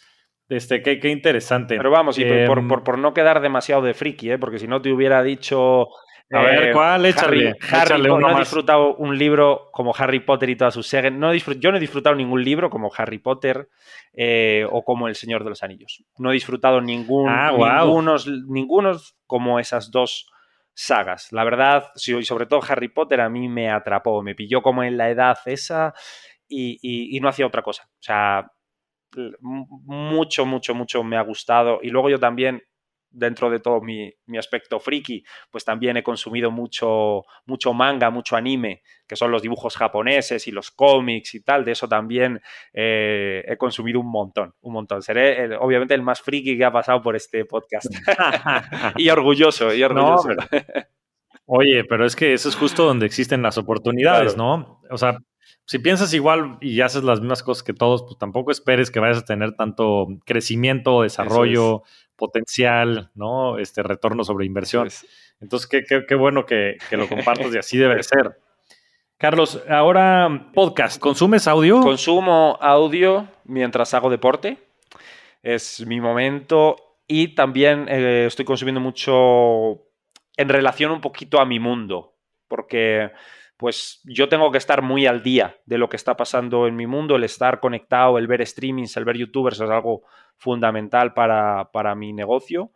S2: este, qué, qué interesante.
S1: Pero vamos, y por, em, por, por, no quedar demasiado de friki, ¿eh? porque si no te hubiera dicho
S2: a ver, eh, ¿cuál? Échale.
S1: Harry, no he disfrutado un libro como Harry Potter y todas sus series. No yo no he disfrutado ningún libro como Harry Potter eh, o como El Señor de los Anillos. No he disfrutado ningún, ah, ningunos, ningunos como esas dos sagas. La verdad, y sobre todo Harry Potter a mí me atrapó, me pilló como en la edad esa y no hacía otra cosa. O sea, mucho, mucho, mucho me ha gustado. Y luego yo también dentro de todo mi, aspecto friki, pues también he consumido mucho, mucho manga, mucho anime, que son los dibujos japoneses y los cómics y tal. De eso también eh, he consumido un montón, un montón. Seré obviamente el más friki que ha pasado por este podcast. y orgulloso, y orgulloso.
S2: oye, pero es que eso es justo donde existen las oportunidades, ¿no? O sea, si piensas igual y haces las mismas cosas que todos, pues tampoco esperes que vayas a tener tanto crecimiento, desarrollo, potencial, ¿no? Este retorno sobre inversión. Entonces, qué, bueno que, lo compartas y así debe ser. Carlos, ahora podcast, ¿consumes audio?
S1: Consumo audio mientras hago deporte. Es mi momento. Y también eh, estoy consumiendo mucho en relación un poquito a mi mundo. Porque pues yo tengo que estar muy al día de lo que está pasando en mi mundo, el estar conectado, el ver streamings, el ver youtubers es algo fundamental para, mi negocio.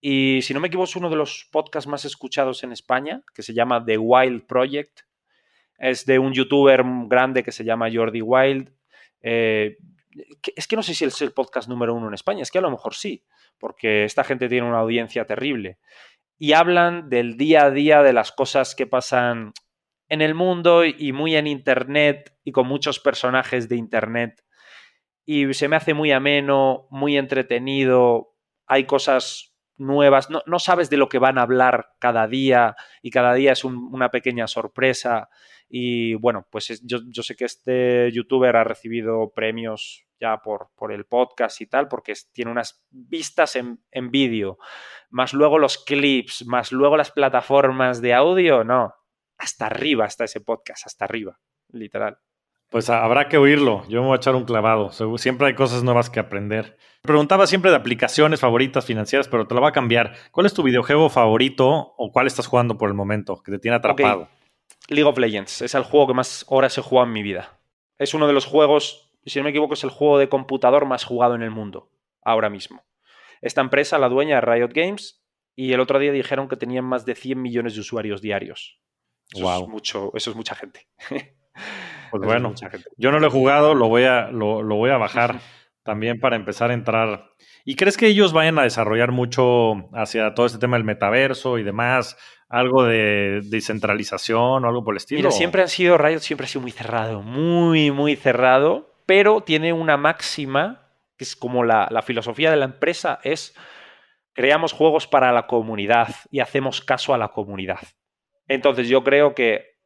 S1: Y si no me equivoco, es uno de los podcasts más escuchados en España, que se llama The Wild Project. Es de un youtuber grande que se llama Jordi Wild. Eh, es que no sé si es el podcast número uno en España, es que a lo mejor sí, porque esta gente tiene una audiencia terrible. Y hablan del día a día, de las cosas que pasan en el mundo y muy en Internet y con muchos personajes de Internet. Y se me hace muy ameno, muy entretenido, hay cosas nuevas, no, sabes de lo que van a hablar cada día y cada día es una pequeña sorpresa. Y bueno, pues yo, sé que este youtuber ha recibido premios ya por, por el podcast y tal, porque tiene unas vistas en, en vídeo, más luego los clips, más luego las plataformas de audio, no, hasta arriba está ese podcast, hasta arriba, literal.
S2: Pues habrá que oírlo. Yo me voy a echar un clavado. Siempre hay cosas nuevas que aprender. Preguntaba siempre de aplicaciones favoritas financieras, pero te lo va a cambiar. ¿Cuál es tu videojuego favorito o cuál estás jugando por el momento que te tiene atrapado?
S1: League of Legends es el juego que más horas he jugado en mi vida. Es uno de los juegos, si no me equivoco, es el juego de computador más jugado en el mundo, ahora mismo. Esta empresa, la dueña de Riot Games, y el otro día dijeron que tenían más de 100 millones de usuarios diarios. Eso, es, mucho, eso es mucha gente.
S2: Pues bueno, yo no lo he jugado, lo voy a, lo, voy a bajar también para empezar a entrar. ¿Y crees que ellos vayan a desarrollar mucho hacia todo este tema del metaverso y demás? ¿Algo de descentralización o algo por el estilo?
S1: Mira, siempre han sido, Riot siempre ha sido muy cerrado, muy, muy cerrado, pero tiene una máxima, que es como la, la filosofía de la empresa, es creamos juegos para la comunidad y hacemos caso a la comunidad. Entonces yo creo que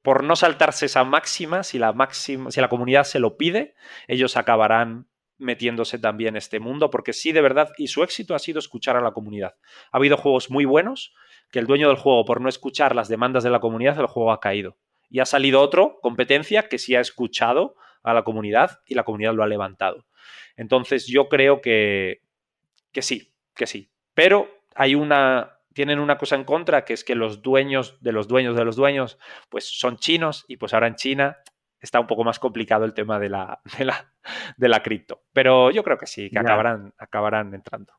S1: por no saltarse esa máxima, si la, máxima, si la comunidad se lo pide, ellos acabarán metiéndose también en este mundo, porque sí, de verdad, y su éxito ha sido escuchar a la comunidad. Ha habido juegos muy buenos que el dueño del juego, por no escuchar las demandas de la comunidad, el juego ha caído. Y ha salido otro, competencia, que sí ha escuchado a la comunidad y la comunidad lo ha levantado. Entonces yo creo que, que sí, que sí. Pero hay una, tienen una cosa en contra, que es que los dueños de los dueños de los dueños, pues son chinos y pues ahora en China está un poco más complicado el tema de la, de la, de la cripto. Pero yo creo que sí, que acabarán, acabarán entrando.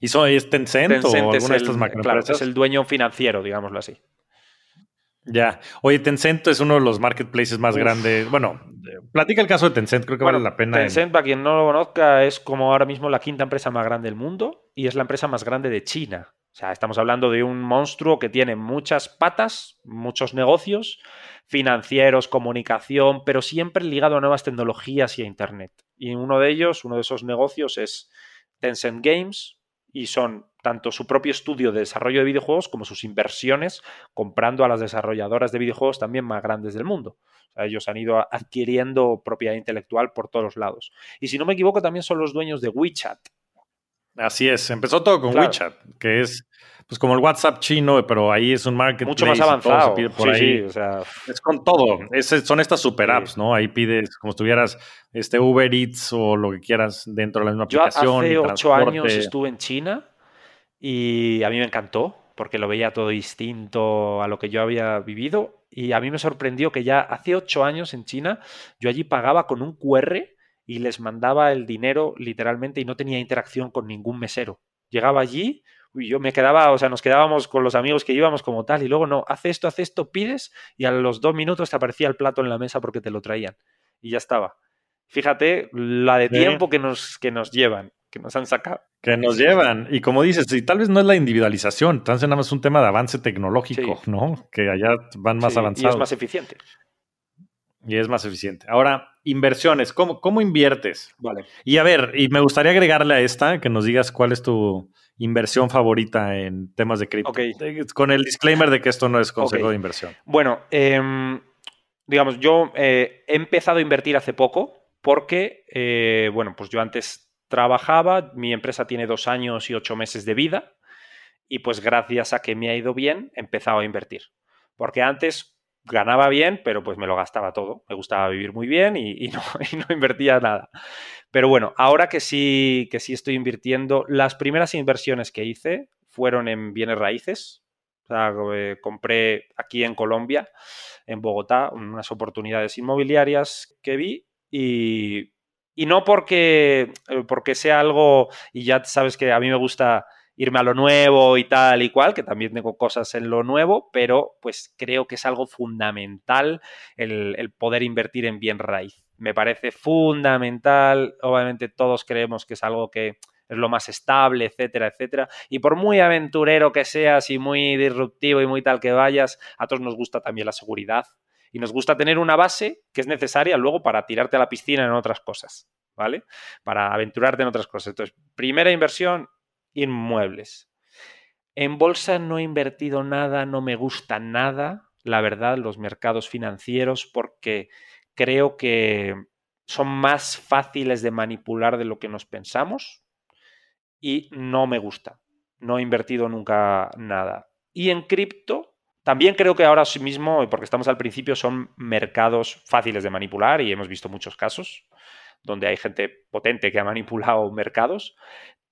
S2: ¿Y son, es Tencent, o alguna de estas
S1: Claro, es el dueño financiero, digámoslo así.
S2: Ya. Oye, Tencent es uno de los marketplaces más grandes. Bueno, platica el caso de Tencent, creo que vale la pena.
S1: Tencent, para quien no lo conozca, es como ahora mismo la quinta empresa más grande del mundo y es la empresa más grande de China. O sea, estamos hablando de un monstruo que tiene muchas patas, muchos negocios, financieros, comunicación, pero siempre ligado a nuevas tecnologías y a Internet. Y uno de ellos, uno de esos negocios es Tencent Games y son tanto su propio estudio de desarrollo de videojuegos como sus inversiones comprando a las desarrolladoras de videojuegos también más grandes del mundo. O sea, ellos han ido adquiriendo propiedad intelectual por todos lados. Y si no me equivoco, también son los dueños de WeChat,
S2: Así es, empezó todo con WeChat, que es pues como el WhatsApp chino, pero ahí es un marketplace.
S1: Mucho más avanzado.
S2: por ahí. o sea... Es con todo. son estas super apps, ¿no? Ahí pides como si tuvieras este Uber Eats o lo que quieras dentro de la misma aplicación.
S1: Yo hace ocho años estuve en China y a mí me encantó porque lo veía todo distinto a lo que yo había vivido. Y a mí me sorprendió que ya hace ocho años en China yo allí pagaba con un QR y les mandaba el dinero literalmente y no tenía interacción con ningún mesero. Llegaba allí, y yo me quedaba, o sea, nos quedábamos con los amigos que íbamos como tal y luego no, hace esto, hace esto, pides y a los dos minutos te aparecía el plato en la mesa porque te lo traían y ya estaba. Fíjate la de tiempo que, nos, que nos llevan, que nos han sacado.
S2: Que nos llevan. Y como dices, y tal vez no es la individualización, tal vez nada más un tema de avance tecnológico, ¿no? Que allá van más avanzados. Y
S1: es más eficiente.
S2: Y es más eficiente. Ahora, inversiones, ¿cómo, cómo inviertes?
S1: Vale.
S2: Y a ver, y me gustaría agregarle a esta que nos digas cuál es tu inversión favorita en temas de cripto. Con el disclaimer de que esto no es consejo de inversión.
S1: Bueno, em, digamos, yo eh, he empezado a invertir hace poco porque, eh, bueno, pues yo antes trabajaba, mi empresa tiene dos años y ocho meses de vida y pues gracias a que me ha ido bien, he empezado a invertir. Porque antes ganaba bien, pero pues me lo gastaba todo. Me gustaba vivir muy bien y, no, invertía nada. Pero bueno, ahora que sí, que sí estoy invirtiendo, las primeras inversiones que hice fueron en bienes raíces. O eh, compré aquí en Colombia, en Bogotá, unas oportunidades inmobiliarias que vi y, y no porque, eh, porque sea algo, y ya sabes que a mí me gusta irme a lo nuevo y tal y cual, que también tengo cosas en lo nuevo, pero pues creo que es algo fundamental el, poder invertir en bien raíz. me parece fundamental. Obviamente todos creemos que es algo que es lo más estable, etcétera, etcétera. Y por muy aventurero que seas y muy disruptivo y muy tal que vayas, a todos nos gusta también la seguridad. Y nos gusta tener una base que es necesaria luego para tirarte a la piscina en otras cosas, ¿vale? Para aventurarte en otras cosas. Entonces, primera inversión, inmuebles. En bolsa no he invertido nada, no me gusta nada, la verdad, los mercados financieros, porque creo que son más fáciles de manipular de lo que nos pensamos y no me gusta. No he invertido nunca nada. Y en cripto, también creo que ahora mismo, porque estamos al principio, son mercados fáciles de manipular y hemos visto muchos casos donde hay gente potente que ha manipulado mercados,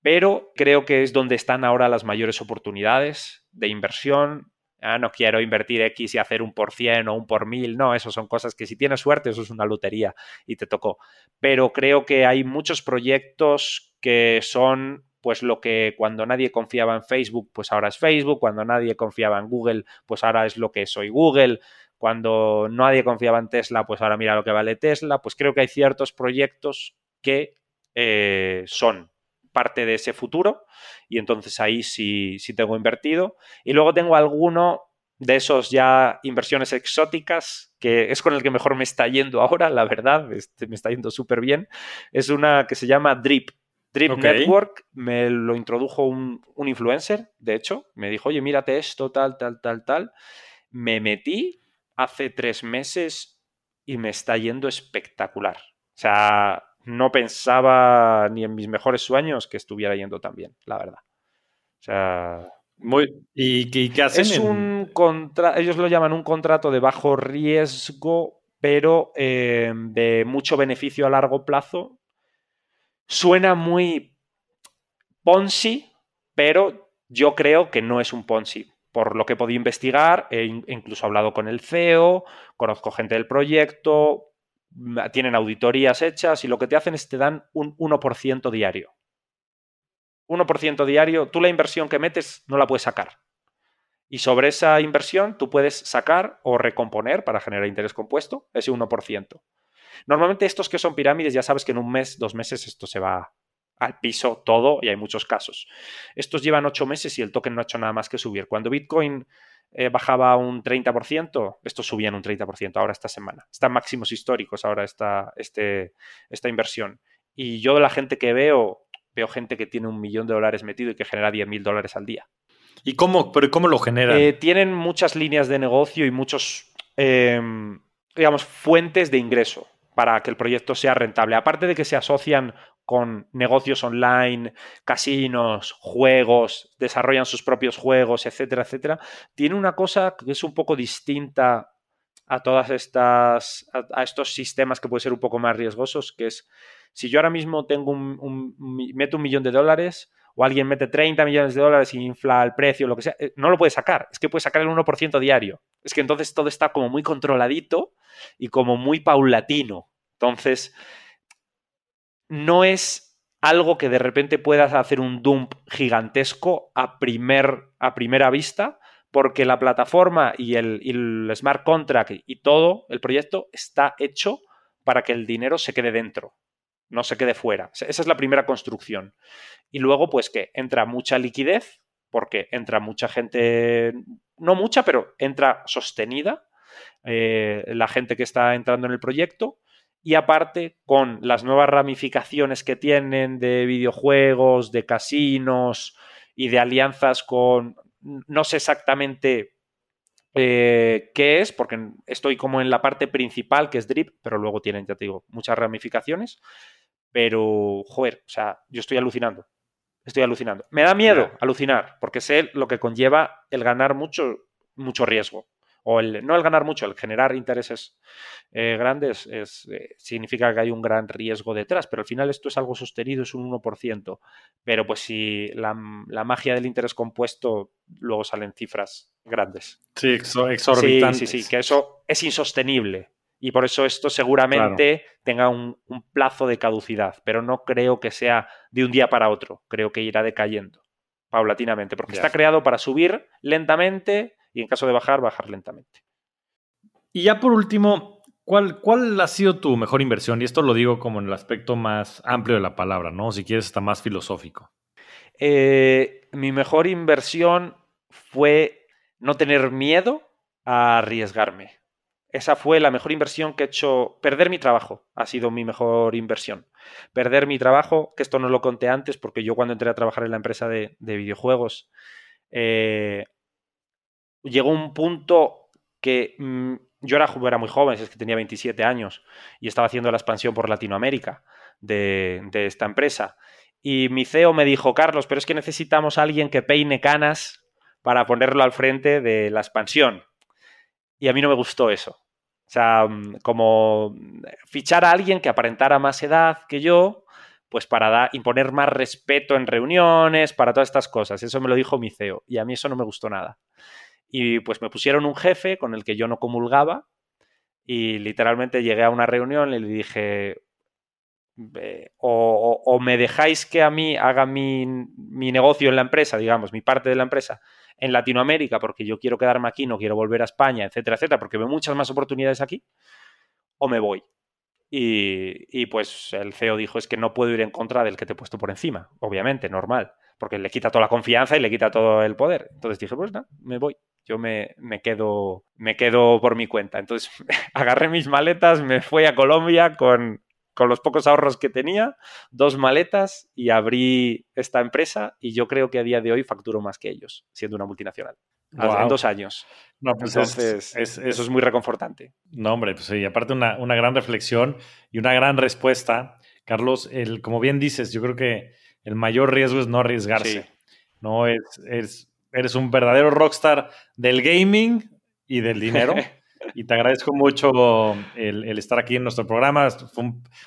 S1: pero creo que es donde están ahora las mayores oportunidades de inversión. Ah, no quiero invertir X y hacer un por cien o un por mil, no, eso son cosas que si tienes suerte, eso es una lotería y te tocó. Pero creo que hay muchos proyectos que son pues lo que cuando nadie confiaba en Facebook, pues ahora es Facebook, cuando nadie confiaba en Google, pues ahora es lo que soy Google, cuando nadie confiaba en Tesla, pues ahora mira lo que vale Tesla, pues creo que hay ciertos proyectos que eh, son parte de ese futuro y entonces ahí sí, sí tengo invertido. Y luego tengo alguno de esos ya inversiones exóticas, que es con el que mejor me está yendo ahora, la verdad, este, me está yendo súper bien. Es una que se llama Drip. Drip Network me lo introdujo un, un, influencer, de hecho, me dijo, oye, mírate esto, tal, tal, tal, tal. Me metí hace tres meses y me está yendo espectacular. O sea, no pensaba ni en mis mejores sueños que estuviera yendo tan bien, la verdad. O sea.
S2: Muy, ¿Y, qué hacen?
S1: Es un contra ellos lo llaman un contrato de bajo riesgo, pero eh, de mucho beneficio a largo plazo. Suena muy Ponzi, pero yo creo que no es un Ponzi. Por lo que he podido investigar, he incluso hablado con el CEO, conozco gente del proyecto, tienen auditorías hechas y lo que te hacen es te dan un 1% diario. 1% diario, tú la inversión que metes no la puedes sacar. Y sobre esa inversión tú puedes sacar o recomponer para generar interés compuesto ese 1%. Normalmente estos que son pirámides ya sabes que en un mes, dos meses esto se va al piso todo y hay muchos casos. Estos llevan ocho meses y el token no ha hecho nada más que subir. Cuando Bitcoin eh, bajaba un 30%, estos subían un 30% ahora esta semana. Están máximos históricos ahora esta, este, esta inversión. Y yo de la gente que veo, veo gente que tiene un millón de dólares metido y que genera 10 mil dólares al día.
S2: ¿Y cómo, pero cómo lo generan?
S1: Eh, tienen muchas líneas de negocio y muchos, em, digamos, fuentes de ingreso para que el proyecto sea rentable. Aparte de que se asocian con negocios online, casinos, juegos, desarrollan sus propios juegos, etcétera, etcétera, tiene una cosa que es un poco distinta a todas estas, a, estos sistemas que pueden ser un poco más riesgosos, que es, si yo ahora mismo tengo un, meto un millón de dólares o alguien mete 30 millones de dólares y infla el precio, lo que sea, eh, no lo puede sacar, es que puede sacar el 1% diario. Es que entonces todo está como muy controladito y como muy paulatino. Entonces, no es algo que de repente puedas hacer un dump gigantesco a, primer, a primera vista, porque la plataforma y el, smart contract y todo el proyecto está hecho para que el dinero se quede dentro, no se quede fuera. Esa es la primera construcción. Y luego, pues que entra mucha liquidez, porque entra mucha gente, no mucha, pero entra sostenida eh, la gente que está entrando en el proyecto y aparte con las nuevas ramificaciones que tienen de videojuegos, de casinos y de alianzas con, no sé exactamente eh, qué es, porque estoy como en la parte principal, que es Drip, pero luego tienen, ya te digo, muchas ramificaciones. Pero, joder, o sea, yo estoy alucinando. Estoy alucinando. Me da miedo alucinar, porque sé lo que conlleva el ganar mucho, mucho riesgo o el, no el ganar mucho, el generar intereses eh, grandes es, eh, significa que hay un gran riesgo detrás, pero al final esto es algo sostenido, es un 1%. Pero pues si la, magia del interés compuesto, luego salen cifras grandes.
S2: Sí, exorbitantes.
S1: Sí, sí, sí, que eso es insostenible. Y por eso esto seguramente tenga un, plazo de caducidad, pero no creo que sea de un día para otro, creo que irá decayendo paulatinamente, porque está creado para subir lentamente y en caso de bajar, bajar lentamente.
S2: Y ya por último, ¿Cuál, ¿Cuál ha sido tu mejor inversión? Y esto lo digo como en el aspecto más amplio de la palabra, ¿no? Si quieres, está más filosófico.
S1: Eh, mi mejor inversión fue no tener miedo a arriesgarme. Esa fue la mejor inversión que he hecho. Perder mi trabajo ha sido mi mejor inversión. Perder mi trabajo, que esto no lo conté antes, porque yo cuando entré a trabajar en la empresa de, videojuegos, eh, llegó un punto que mm, yo era, muy joven, es que tenía 27 años y estaba haciendo la expansión por Latinoamérica de, esta empresa. Y mi CEO me dijo, Carlos, pero es que necesitamos a alguien que peine canas para ponerlo al frente de la expansión. Y a mí no me gustó eso. O sea, mm, como fichar a alguien que aparentara más edad que yo, pues para imponer más respeto en reuniones, para todas estas cosas. Eso me lo dijo mi CEO y a mí eso no me gustó nada. Y pues me pusieron un jefe con el que yo no comulgaba y literalmente llegué a una reunión y le dije, o, me dejáis que a mí haga mi, mi, negocio en la empresa, digamos, mi parte de la empresa en Latinoamérica, porque yo quiero quedarme aquí, no quiero volver a España, etcétera, etcétera, porque veo muchas más oportunidades aquí, o me voy. Y, y, pues el CEO dijo, es que no puedo ir en contra del que te he puesto por encima, obviamente, normal, porque le quita toda la confianza y le quita todo el poder. Entonces dije, pues no, me voy yo me, me, quedo, me quedo por mi cuenta. Entonces agarré mis maletas, me fui a Colombia con, con los pocos ahorros que tenía, dos maletas y abrí esta empresa y yo creo que a día de hoy facturo más que ellos, siendo una multinacional. En dos años. No, pues Entonces, eso es muy reconfortante.
S2: No, hombre, pues sí, aparte una, una gran reflexión y una gran respuesta. Carlos, el, como bien dices, yo creo que el mayor riesgo es no arriesgarse. No es, es eres un verdadero rockstar del gaming y del dinero. y te agradezco mucho el, estar aquí en nuestro programa.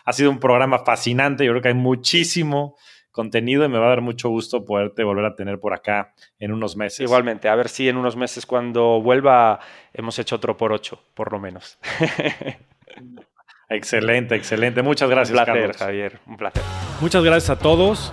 S2: ha sido un programa fascinante. Yo creo que hay muchísimo contenido y me va a dar mucho gusto poderte volver a tener por acá en unos meses.
S1: Igualmente, a ver si en unos meses cuando vuelva hemos hecho otro por ocho, por lo menos.
S2: excelente, excelente. Muchas gracias.
S1: Un placer, Javier. Un placer.
S2: Muchas gracias a todos.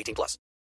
S3: 18 plus.